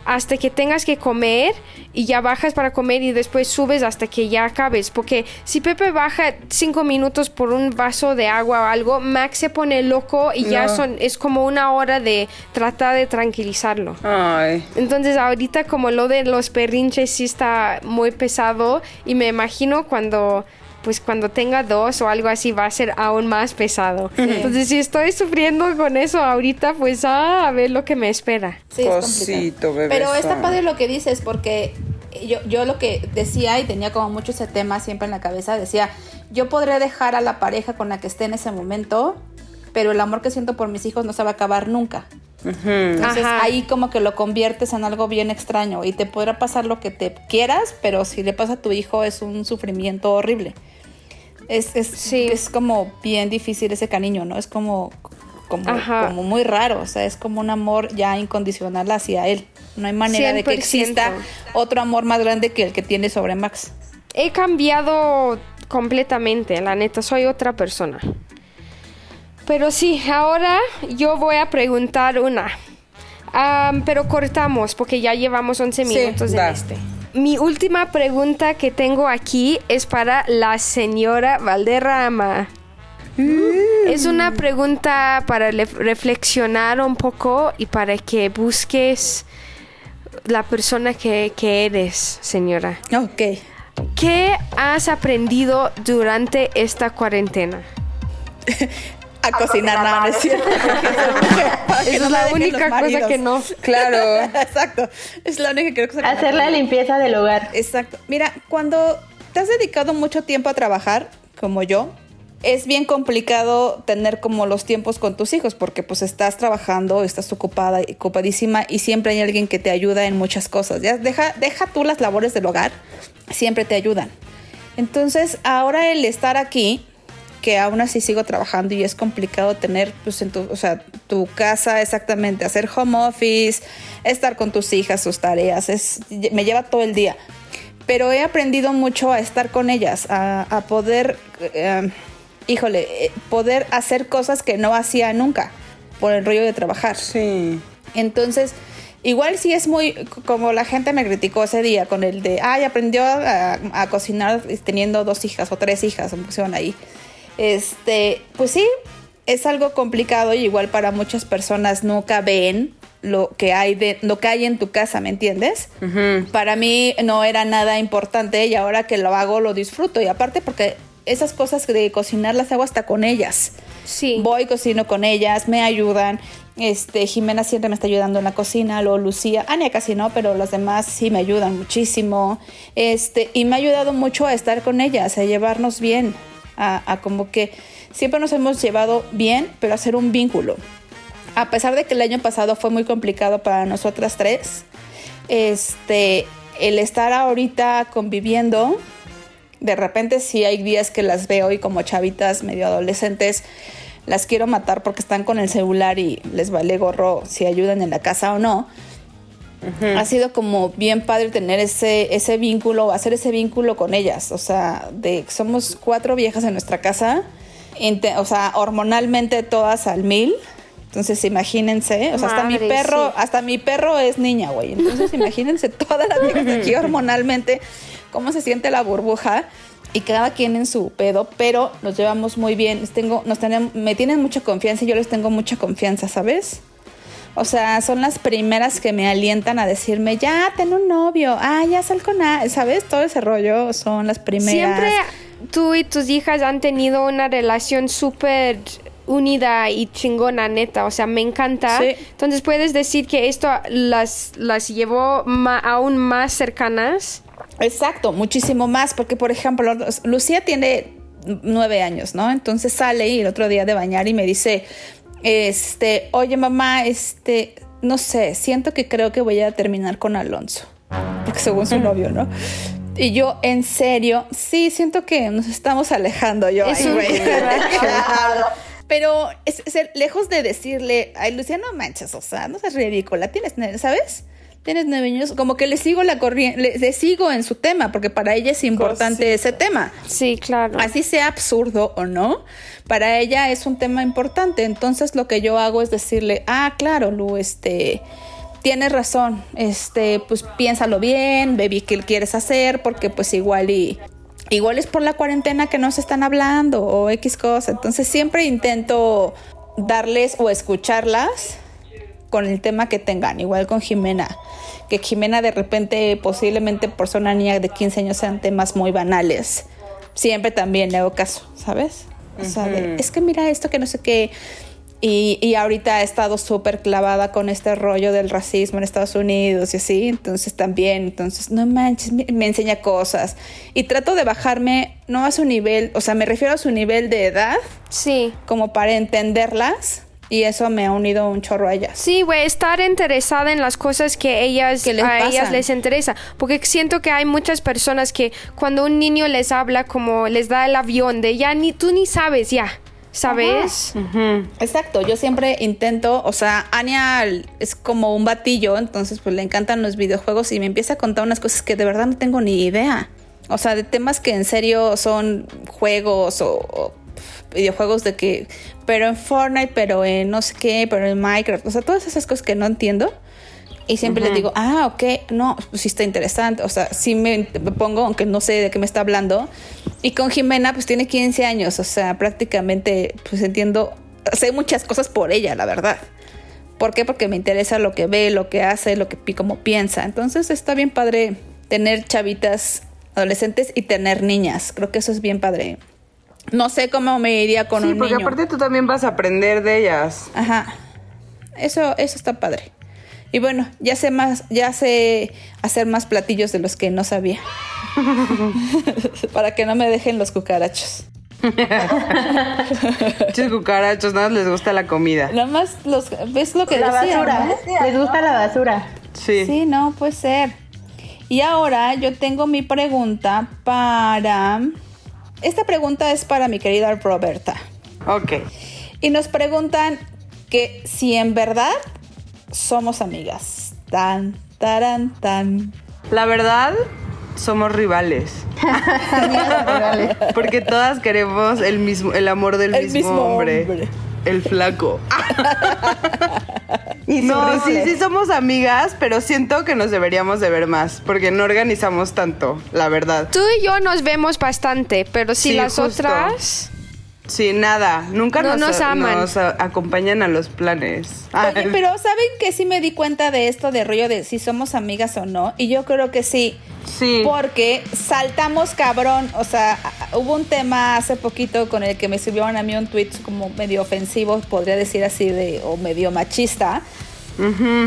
S3: hasta que tengas que comer y ya bajas para comer y después subes hasta que ya acabes. Porque si Pepe baja cinco minutos por un vaso de agua o algo, Max se pone loco y ya son, es como una hora de tratar de tranquilizarlo.
S2: Ay.
S3: Entonces ahorita como lo de los perrinches sí está muy pesado y me imagino cuando pues cuando tenga dos o algo así va a ser aún más pesado. Entonces si estoy sufriendo con eso ahorita pues ah, a ver lo que me espera.
S5: Sí,
S2: Cosito, bebé,
S5: Pero está padre lo que dices, porque yo, yo lo que decía y tenía como mucho ese tema siempre en la cabeza, decía, yo podré dejar a la pareja con la que esté en ese momento, pero el amor que siento por mis hijos no se va a acabar nunca. Entonces
S3: Ajá.
S5: ahí como que lo conviertes en algo bien extraño y te podrá pasar lo que te quieras, pero si le pasa a tu hijo es un sufrimiento horrible. Es, es,
S3: Sí.
S5: es como bien difícil ese cariño, ¿no? Es como, como, muy raro, o sea, es como un amor ya incondicional hacia él. No hay manera de que
S3: 100%.
S5: exista otro amor más grande que el que tiene sobre Max.
S3: He cambiado completamente, la neta, soy otra persona. Pero sí, ahora yo voy a preguntar una. Pero cortamos porque ya llevamos 11
S2: Sí,
S3: minutos en este. Mi última pregunta que tengo aquí es para la señora Valderrama. Es una pregunta para le- reflexionar un poco y para que busques la persona que, que eres, señora.
S5: Ok.
S3: ¿Qué has aprendido durante esta cuarentena?
S5: A cocinar, nada, no es cierto.
S3: Esa la única cosa que no.
S2: Claro.
S5: Exacto. Es la única que creo que
S4: Hacer la limpieza del hogar.
S5: Exacto. Mira, cuando te has dedicado mucho tiempo a trabajar, como yo, es bien complicado tener como los tiempos con tus hijos porque pues estás trabajando, estás ocupada, ocupadísima y siempre hay alguien que te ayuda en muchas cosas. Ya deja, deja tú las labores del hogar, siempre te ayudan. Entonces, ahora el estar aquí, que aún así sigo trabajando y es complicado tener pues en tu, o sea, tu casa exactamente, hacer home office, estar con tus hijas, sus tareas, es, me lleva todo el día. Pero he aprendido mucho a estar con ellas, a, a poder, eh, híjole, eh, poder hacer cosas que no hacía nunca por el rollo de trabajar.
S2: Sí.
S5: Entonces, igual sí es muy, como la gente me criticó ese día con el de, ay, aprendió a, a cocinar teniendo dos hijas o tres hijas, me pusieron ahí. Este, pues sí, es algo complicado y igual para muchas personas nunca ven lo que hay de lo que hay en tu casa, ¿me entiendes? Para mí no era nada importante y ahora que lo hago lo disfruto y aparte porque esas cosas de cocinar las hago hasta con ellas.
S3: Sí.
S5: Voy, cocino con ellas, me ayudan. Este, Jimena siempre me está ayudando en la cocina, luego Lucía, Ania casi no, pero las demás sí me ayudan muchísimo. Este, y me ha ayudado mucho a estar con ellas, a llevarnos bien, a, como que siempre nos hemos llevado bien, pero hacer un vínculo. A pesar de que el año pasado fue muy complicado para nosotras tres, este, el estar ahorita conviviendo, de repente sí hay días que las veo y como chavitas medio adolescentes las quiero matar porque están con el celular y les vale gorro si ayudan en la casa o no. Ha sido como bien padre tener ese, ese vínculo, hacer ese vínculo con ellas. O sea, de somos cuatro viejas en nuestra casa, o sea, hormonalmente todas al mil. Entonces imagínense, o sea, hasta mi perro,
S3: sí.
S5: hasta mi perro es niña, güey. Entonces imagínense todas las viejas de aquí hormonalmente, cómo se siente la burbuja y cada quien en su pedo, pero nos llevamos muy bien. Tengo, nos tenemos, me tienen mucha confianza y yo les tengo mucha confianza, ¿sabes? O sea, son las primeras que me alientan a decirme, ya, ten un novio, ah, ya sal con, a-", ¿sabes? Todo ese rollo son las primeras.
S3: Siempre tú y tus hijas han tenido una relación súper unida y chingona, neta. O sea, me encanta.
S5: Sí.
S3: Entonces puedes decir que esto las, las llevó aún más cercanas.
S5: Exacto, muchísimo más, porque por ejemplo, Lucía tiene nueve años, ¿no? Entonces sale y el otro día de bañar y me dice, este, oye mamá, este, no sé, siento que creo que voy a terminar con Alonso, porque según su novio, ¿no? Y yo, en serio, sí, siento que nos estamos alejando yo.
S3: Es
S5: ay, güey. Pero es, es- lejos de decirle, ay, Lucía, no manches, o sea, no seas ridícula, tienes, ¿sabes? Tienes nueve años, como que le sigo la corriente, le, le sigo en su tema, porque para ella es importante ese tema.
S3: Sí, claro.
S5: Así sea absurdo o no, para ella es un tema importante. Entonces lo que yo hago es decirle, ah, claro, Lu, este, tienes razón, este, pues piénsalo bien, baby, ¿qué quieres hacer? Porque pues igual y igual es por la cuarentena que no se están hablando o X cosa. Entonces siempre intento darles o escucharlas con el tema que tengan, igual con Jimena. Que Jimena de repente, posiblemente por ser una niña de 15 años, sean temas muy banales. Siempre también le hago caso, ¿sabes? O sea, de, es que mira esto que no sé qué. Y, y ahorita ha estado súper clavada con este rollo del racismo en Estados Unidos y así. Entonces también, entonces, no manches, me, me enseña cosas. Y trato de bajarme, no a su nivel, o sea, me refiero a su nivel de edad,
S3: Sí.
S5: como para entenderlas. Y eso me ha unido un chorro a ellas.
S3: Sí, güey, estar interesada en las cosas que ellas
S5: Que les
S3: a ellas les interesa, porque siento que hay muchas personas que cuando un niño les habla como les da el avión de ya ni tú ni sabes ya, ¿sabes?
S5: Exacto, yo siempre intento, o sea, Ania es como un batillo, entonces pues le encantan los videojuegos y me empieza a contar unas cosas que de verdad no tengo ni idea. O sea, de temas que en serio son juegos o, videojuegos de que, pero en Fortnite, pero en no sé qué, pero en Minecraft, o sea, todas esas cosas que no entiendo. Y siempre les digo, ah, ok, no, pues sí está interesante. O sea, sí me, me pongo, aunque no sé de qué me está hablando. Y con Jimena, pues tiene 15 años. O sea, prácticamente, pues entiendo, sé muchas cosas por ella, la verdad. ¿Por qué? Porque me interesa lo que ve, lo que hace, lo que cómo piensa. Entonces está bien padre tener chavitas adolescentes y tener niñas. Creo que eso es bien padre. No sé cómo me iría con
S2: sí,
S5: un
S2: porque
S5: niño.
S2: aparte tú también vas a aprender de ellas.
S5: Ajá. Eso, eso está padre. Y bueno, ya sé más, ya sé hacer más platillos de los que no sabía. Para que no me dejen los cucarachos.
S2: Muchos cucarachos, nada más les gusta la comida.
S5: Nada más los, ¿ves lo que
S4: La
S5: decía,
S4: basura.
S5: no?
S4: Les gusta la basura.
S2: Sí.
S5: Sí, no, puede ser. Y ahora yo tengo mi pregunta para... Esta pregunta es para mi querida Roberta.
S2: Ok.
S5: Y nos preguntan que si en verdad somos amigas. Tan, taran, tan.
S2: La verdad, somos rivales. Porque todas queremos el mismo, el amor del
S5: El
S2: mismo,
S5: mismo
S2: hombre.
S5: hombre.
S2: El flaco.
S4: Y
S2: No, sí, sí somos amigas, pero siento que nos deberíamos de ver más, porque no organizamos tanto, la verdad.
S3: Tú y yo nos vemos bastante, pero si
S2: Sí,
S3: las
S2: justo.
S3: otras...
S2: Sí, nada, nunca
S3: No
S2: nos,
S3: nos aman.
S2: nos acompañan a los planes.
S5: Oye, pero ¿saben que sí me di cuenta de esto de rollo de si somos amigas o no? Y yo creo que sí.
S2: sí.
S5: Porque saltamos cabrón. O sea, hubo un tema hace poquito con el que me escribieron a mí un tweet como medio ofensivo, podría decir así, de, o medio machista.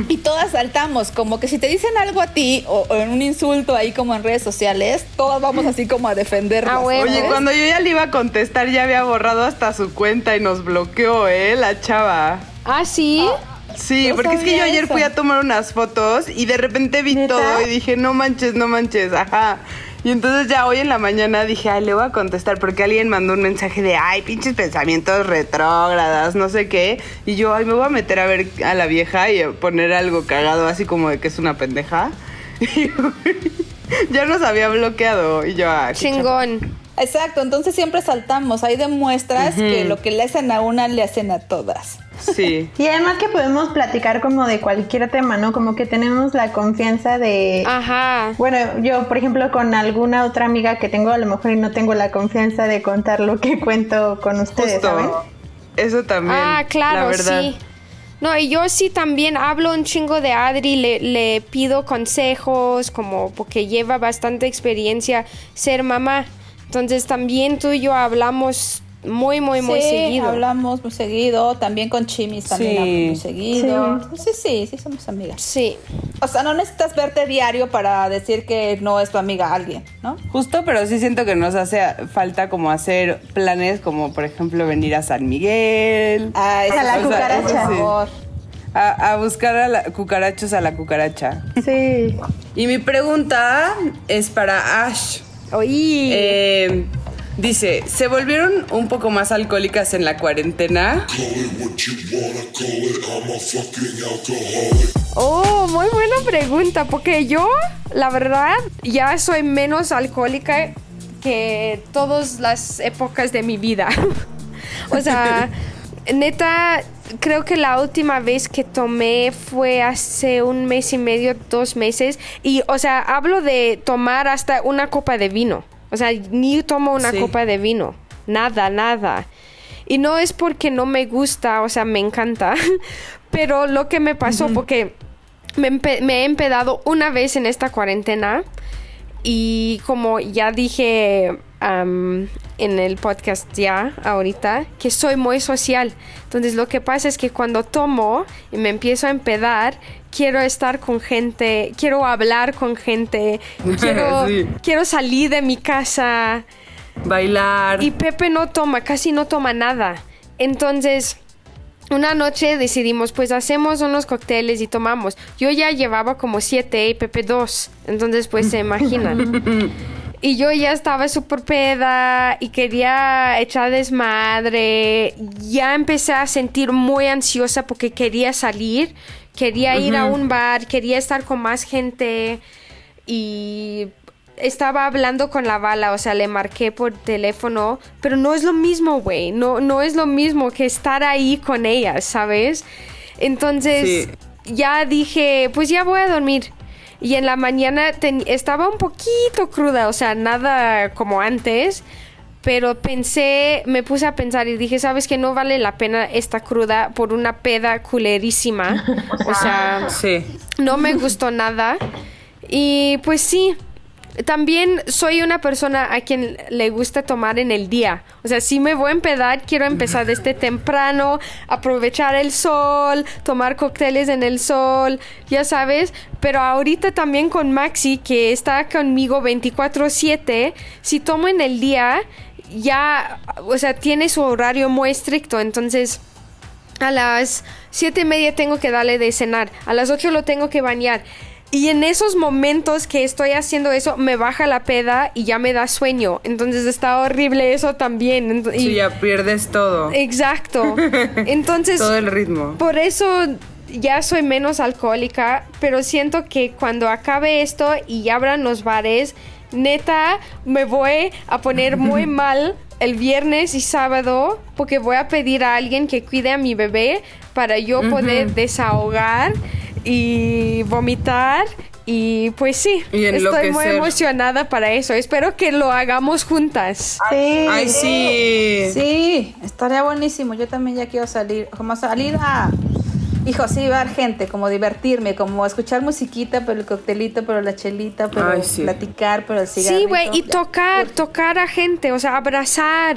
S5: Y todas saltamos, como que si te dicen algo a ti o, o en un insulto ahí como en redes sociales, todas vamos así como a defendernos.
S3: Ah.
S2: Oye, cuando yo ya le iba a contestar, ya había borrado hasta su cuenta y nos bloqueó, ¿eh? La chava.
S3: Ah, sí.
S2: Sí,
S5: No
S2: porque es que yo ayer
S5: eso.
S2: fui a tomar unas fotos y de repente vi
S4: ¿Neta?
S2: todo y dije, no manches, no manches, ajá. Y entonces ya hoy en la mañana dije, ay, le voy a contestar porque alguien mandó un mensaje de, ay, pinches pensamientos retrógradas, no sé qué. Y yo, ay, me voy a meter a ver a la vieja y poner algo cagado así como de que es una pendeja. Y ya nos había bloqueado y yo, ah, qué
S3: Chingón.
S5: Exacto, entonces siempre saltamos. Ahí demuestras que lo que le hacen a una le hacen a todas.
S2: Sí.
S4: Y además que podemos platicar como de cualquier tema, ¿no? Como que tenemos la confianza de...
S3: Ajá.
S4: Bueno, yo, por ejemplo, con alguna otra amiga que tengo, a lo mejor y no tengo la confianza de contar lo que cuento con ustedes, ¿saben?
S2: Justo. Eso también.
S3: Ah,
S2: la
S3: claro,
S2: verdad.
S3: sí. No, y yo sí también hablo un chingo de Adri, le, le pido consejos, como porque lleva bastante experiencia ser mamá. Entonces también tú y yo hablamos muy, muy, muy
S5: sí,
S3: seguido.
S5: hablamos muy seguido. También con Chimis también
S2: Sí.
S5: hablo muy seguido. Sí. sí, sí, somos amigas.
S3: Sí.
S5: O sea, no necesitas verte diario para decir que no es tu amiga alguien, ¿no?
S2: Justo, pero sí siento que nos hace falta como hacer planes como por ejemplo venir a San Miguel.
S5: Ah,
S4: A la cucaracha.
S5: por favor.
S2: A, a buscar a la cucarachos a la cucaracha.
S4: Sí.
S2: Y mi pregunta es para Ash.
S3: Oí.
S2: Eh, dice, ¿se volvieron un poco más alcohólicas en la cuarentena?
S3: Oh, muy buena pregunta, porque yo, la verdad, ya soy menos alcohólica que todas las épocas de mi vida. o sea, neta, creo que la última vez que tomé fue hace un mes y medio, dos meses. Y, o sea, hablo de tomar hasta una copa de vino. O sea, ni tomo una
S2: Sí.
S3: copa de vino. Nada, nada. Y no es porque no me gusta, o sea, me encanta. Pero lo que me pasó, porque me, he empedado una vez en esta cuarentena. Y como ya dije en el podcast ya ahorita, que soy muy social. Entonces lo que pasa es que cuando tomo y me empiezo a empedar, quiero estar con gente, quiero hablar con gente, quiero,
S2: Sí.
S3: quiero salir de mi casa.
S2: Bailar.
S3: Y Pepe no toma, casi no toma nada. Entonces, una noche decidimos, pues hacemos unos cócteles y tomamos. Yo ya llevaba como siete y Pepe dos. Entonces, pues se imaginan. Y yo ya estaba súper peda y quería echar desmadre. Ya empecé a sentir muy ansiosa porque quería salir, quería ir a un bar, quería estar con más gente. Y estaba hablando con la bala, o sea, le marqué por teléfono, pero no es lo mismo, güey. No, no es lo mismo que estar ahí con ellas, ¿sabes? Entonces, ya dije, pues ya voy a dormir. Y en la mañana ten- estaba un poquito cruda, o sea, nada como antes. Pero pensé, me puse a pensar y dije, ¿sabes que no vale la pena esta cruda por una peda culerísima? O sea,
S2: Sí.
S3: no me gustó nada. Y pues sí, también soy una persona a quien le gusta tomar en el día. O sea, si me voy a empedar, quiero empezar desde temprano, aprovechar el sol, tomar cócteles en el sol, ya sabes. Pero ahorita también con Maxi, que está conmigo 24/7, si tomo en el día, ya, o sea, tiene su horario muy estricto, entonces a las siete y media tengo que darle de cenar, a las 8 lo tengo que bañar. Y en esos momentos que estoy haciendo eso, me baja la peda y ya me da sueño. Entonces está horrible eso también. Ent- y-
S2: Sí, ya pierdes todo.
S3: Exacto. Entonces,
S2: Todo el ritmo.
S3: por eso ya soy menos alcohólica, pero siento que cuando acabe esto y abran los bares, neta, me voy a poner muy mal el viernes y sábado porque voy a pedir a alguien que cuide a mi bebé para yo poder desahogar y vomitar. Y pues sí,
S2: Y
S3: estoy muy emocionada para eso. Espero que lo hagamos juntas.
S4: Sí.
S2: Ay, sí.
S5: Sí, estaría buenísimo. Yo también ya quiero salir, como salir a, hijo, sí, ver gente, como divertirme, como escuchar musiquita, pero el coctelito, pero la chelita, pero
S2: Ay, sí.
S5: platicar, pero el cigarrito.
S3: Sí, güey, y
S5: ya.
S3: tocar, tocar a gente, o sea, abrazar.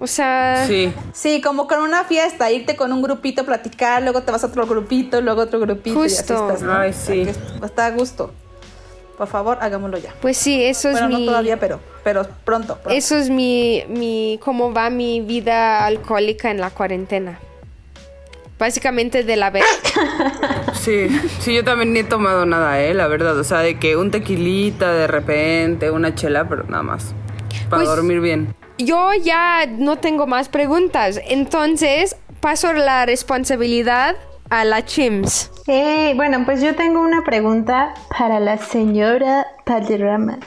S3: O sea,
S2: Sí.
S5: Sí, como con una fiesta, irte con un grupito, platicar, luego te vas a otro grupito, luego otro grupito. Y así
S3: Justo.
S5: estás, ¿no?
S2: Ay,
S5: O sea,
S2: sí.
S5: está a gusto. Por favor, hagámoslo ya.
S3: pues sí, eso
S5: Bueno,
S3: es
S5: no
S3: mi
S5: todavía, pero, pero pronto. pronto.
S3: eso es mi mi cómo va mi vida alcohólica en la cuarentena. Básicamente de la vez.
S2: Sí, sí, yo también ni he tomado nada, eh, la verdad. O sea, de que un tequilita de repente, una chela, pero nada más. Para
S3: Pues-
S2: dormir bien.
S3: Yo ya no tengo más preguntas, entonces paso la responsabilidad a la Chims.
S4: Eh, bueno, pues yo tengo una pregunta para la señora Valderrama.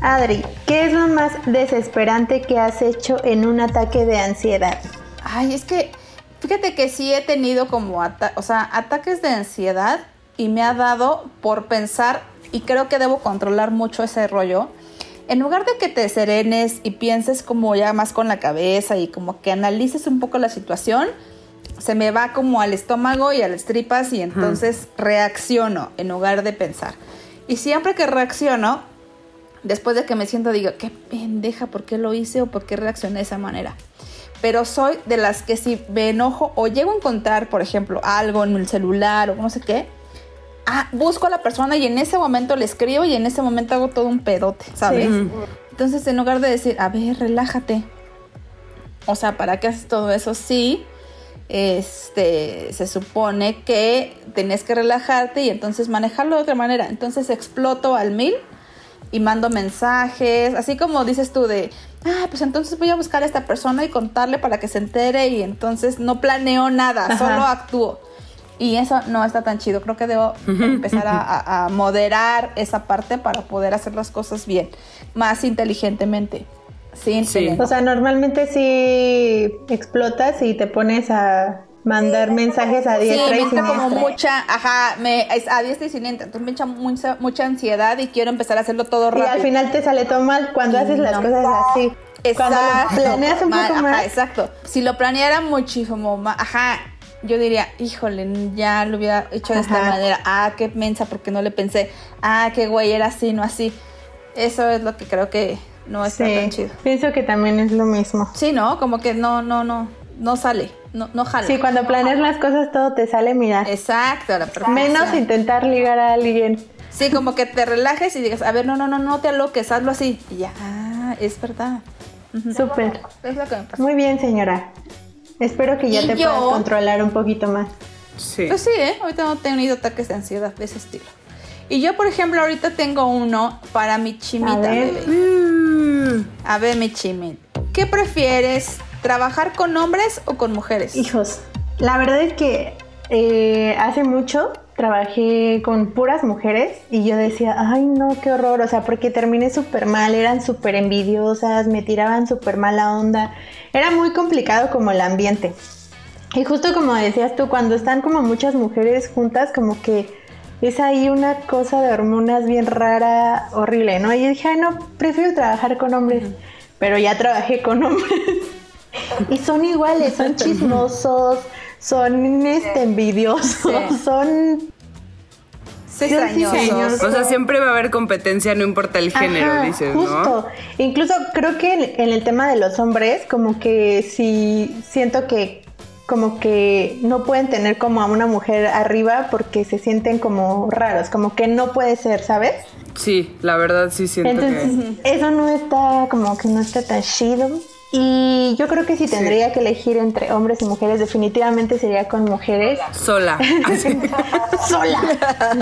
S4: Adri, ¿qué es lo más desesperante que has hecho en un ataque de ansiedad?
S5: Ay, es que fíjate que sí he tenido como ata- o sea, ataques de ansiedad y me ha dado por pensar y creo que debo controlar mucho ese rollo. En lugar de que te serenes y pienses como ya más con la cabeza y como que analices un poco la situación, se me va como al estómago y a las tripas y entonces reacciono en lugar de pensar. Y siempre que reacciono, después de que me siento digo, qué pendeja, ¿por qué lo hice o por qué reaccioné de esa manera? Pero soy de las que si me enojo o llego a encontrar, por ejemplo, algo en el celular o no sé qué, ah, busco a la persona y en ese momento le escribo y en ese momento hago todo un pedote, ¿sabes? Entonces, en lugar de decir, a ver, relájate. O sea, ¿para qué haces todo eso? Sí, este, se supone que tenés que relajarte y entonces manejarlo de otra manera. Entonces exploto al mil y mando mensajes, así como dices tú de, ah, pues entonces voy a buscar a esta persona y contarle para que se entere y entonces no planeo nada,
S4: Ajá.
S5: solo actúo. Y eso no está tan chido. Creo que debo empezar a, a- a moderar esa parte para poder hacer las cosas bien, más inteligentemente. Sin
S2: Sí.
S5: tener-
S4: O sea, normalmente sí explotas y te pones a mandar mensajes a
S5: Sí,
S4: diestra
S5: me
S4: y
S5: entra como
S4: siniestra.
S5: mucha, ajá, me, es a diestra y siniestra, entonces me echa mucha, mucha ansiedad y quiero empezar a hacerlo todo
S4: Y
S5: rápido.
S4: al final te sale todo mal cuando haces las
S5: No.
S4: cosas así. Cuando
S5: Exacto.
S4: lo planeas un
S5: mal,
S4: poco
S5: ajá,
S4: más.
S5: exacto. Si lo planeara muchísimo más, ajá, yo diría, híjole, ya lo hubiera hecho de esta manera. Ah, qué mensa, porque no le pensé. Ah, qué güey, era así, no así. Eso es lo que creo que no está tan
S4: Sí,
S5: chido.
S4: pienso que también es lo mismo.
S5: Sí, ¿no? Como que no, no, no, no sale, no, no jala.
S4: Sí, cuando planeas las cosas todo te sale, mira.
S5: Exacto, la perfección.
S4: Menos intentar ligar a alguien.
S5: Sí, como que te relajes y digas, a ver, no, no, no, no te aloques, hazlo así. Y ya, ah, es verdad.
S4: Súper.
S5: Es lo que me pasa.
S4: Muy bien, señora. Espero que ya
S5: ¿Y
S4: te
S5: yo?
S4: puedas controlar un poquito más.
S2: Sí.
S5: Pues sí, ¿eh? Ahorita no he tenido ataques de ansiedad de ese estilo. Y yo, por ejemplo, ahorita tengo uno para mi chimita,
S4: A ver.
S5: bebé.
S2: Mm,
S5: A ver, mi chimit. ¿Qué prefieres? ¿Trabajar con hombres o con mujeres?
S4: Hijos, la verdad es que eh, hace mucho trabajé con puras mujeres y yo decía, ay no, qué horror, o sea, porque terminé súper mal, eran súper envidiosas, me tiraban súper mala onda, era muy complicado como el ambiente. Y justo como decías tú, cuando están como muchas mujeres juntas, como que es ahí una cosa de hormonas bien rara, horrible, ¿no? Y yo dije, ay no, prefiero trabajar con hombres, pero ya trabajé con hombres. Y son iguales, son chismosos, son este, envidiosos,
S5: Sí.
S4: son...
S5: Sí, extrañosos.
S2: O sea, siempre va a haber competencia, no importa el género,
S4: Ajá,
S2: dices, ¿no?
S4: justo. Incluso creo que en, en el tema de los hombres, como que sí siento que como que no pueden tener como a una mujer arriba porque se sienten como raros, como que no puede ser, ¿sabes?
S2: Sí, la verdad sí siento
S4: Entonces,
S2: que...
S4: eso no está como que no está tan chido. Y yo creo que si tendría que elegir entre hombres y mujeres, definitivamente sería con mujeres.
S2: Sola.
S4: Sola.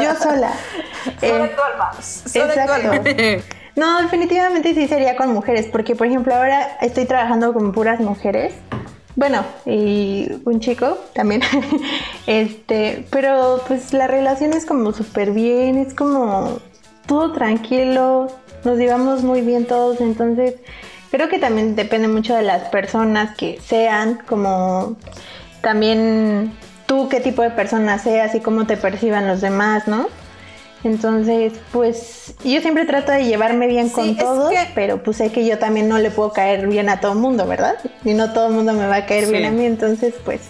S4: Yo sola. Eh,
S5: alma.
S4: exacto. No, definitivamente sí sería con mujeres, porque por ejemplo ahora estoy trabajando con puras mujeres. Bueno, y un chico también. este, pero pues la relación es como súper bien, es como todo tranquilo, nos llevamos muy bien todos, entonces creo que también depende mucho de las personas que sean, como también tú qué tipo de persona seas y cómo te perciban los demás, ¿no? Entonces, pues yo siempre trato de llevarme bien
S5: Sí,
S4: con todos,
S5: que-
S4: pero pues sé que yo también no le puedo caer bien a todo el mundo, ¿verdad? Y no todo el mundo me va a caer
S2: Sí.
S4: bien a mí, entonces pues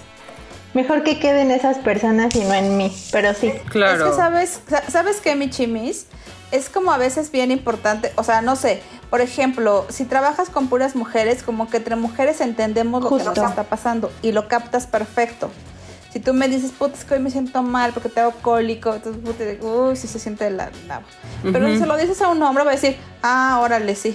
S4: mejor que queden esas personas y no en mí, pero sí.
S2: Claro.
S5: Es que sabes, sa- ¿sabes qué, mi chimis? Es como a veces bien importante, o sea, no sé, por ejemplo, si trabajas con puras mujeres, como que entre mujeres entendemos lo que nos está pasando y lo captas perfecto. Si tú me dices, puta, es que hoy me siento mal porque tengo cólico, entonces, puta, uy, sí se siente la nabo. Pero si se lo dices a un hombre, va a decir, ah, órale, sí.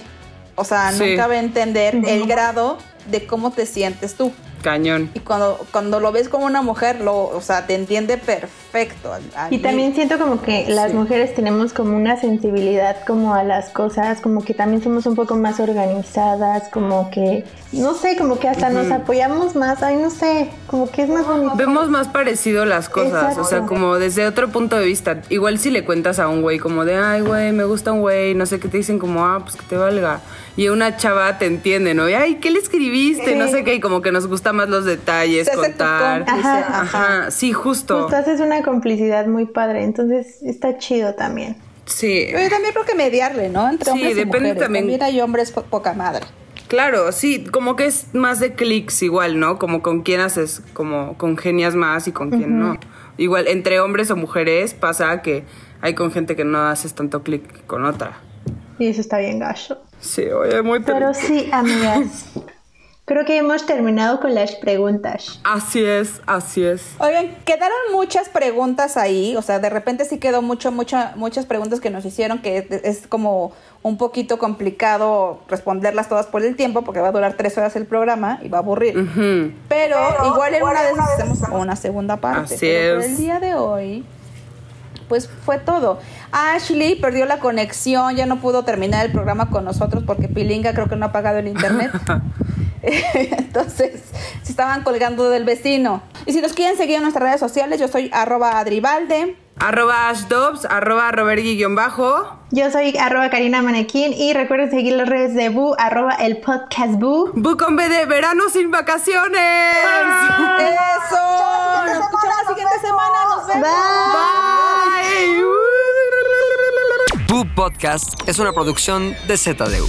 S5: O sea,
S2: Sí.
S5: nunca va a entender el grado de cómo te sientes tú.
S2: Cañón.
S5: Y cuando, cuando lo ves como una mujer, lo, o sea, te entiende perfecto.
S4: Y también siento como que las
S5: Sí.
S4: mujeres tenemos como una sensibilidad como a las cosas, como que también somos un poco más organizadas, como que, no sé, como que hasta nos apoyamos más, ay, no sé, como que es más bonito.
S2: Vemos más parecido las cosas, o sea, como desde otro punto de vista. Igual si le cuentas a un güey como de, ay, güey, me gusta un güey, no sé qué te dicen como, ah, pues que te valga. Y una chava te entiende, ¿no? Y, ay, ¿qué le escribiste? No sé qué, y como que nos gusta más los detalles,
S5: Se hace tu
S2: contar.
S4: Ajá.
S2: Ajá, sí, justo.
S4: Justo haces una complicidad muy padre, entonces está chido también.
S2: Sí.
S5: Pero yo también creo que mediarle, ¿no? Entre
S2: Sí,
S5: hombres y
S2: depende
S5: mujeres.
S2: también.
S5: También. hay hombres po- poca madre.
S2: Claro, sí, como que es más de clics igual, ¿no? Como con quién haces, como congenias más y con quién no. Igual, entre hombres o mujeres pasa que hay con gente que no haces tanto clic con otra.
S4: Y eso está bien gacho.
S2: Sí, oye, muy
S4: Pero
S2: triste.
S4: sí, amigas, creo que hemos terminado con las preguntas.
S2: Así es, así es.
S5: Oigan, quedaron muchas preguntas ahí. O sea, de repente sí quedó mucho, mucha, muchas preguntas que nos hicieron que es- como un poquito complicado responderlas todas por el tiempo porque va a durar tres horas el programa y va a aburrir. Pero, igual en una de esas hacemos una segunda parte.
S2: Así
S5: Pero por
S2: es.
S5: el día de hoy, pues fue todo. Ashley perdió la conexión, ya no pudo terminar el programa con nosotros porque Pilinga creo que no ha pagado el internet. Entonces, se estaban colgando del vecino. Y si nos quieren seguir en nuestras redes sociales, yo soy arroba adribalde.
S2: Arroba ashdobs, arroba robergui-bajo.
S4: Yo soy arroba Karina Manequín y recuerden seguir las redes de Bu, arroba el podcast Bu.
S2: Bu con B de verano sin vacaciones.
S5: ¡Eso! Nos escuchamos la siguiente semana. Nos vemos.
S2: Bye.
S7: Bu Podcast es una producción de ZDU.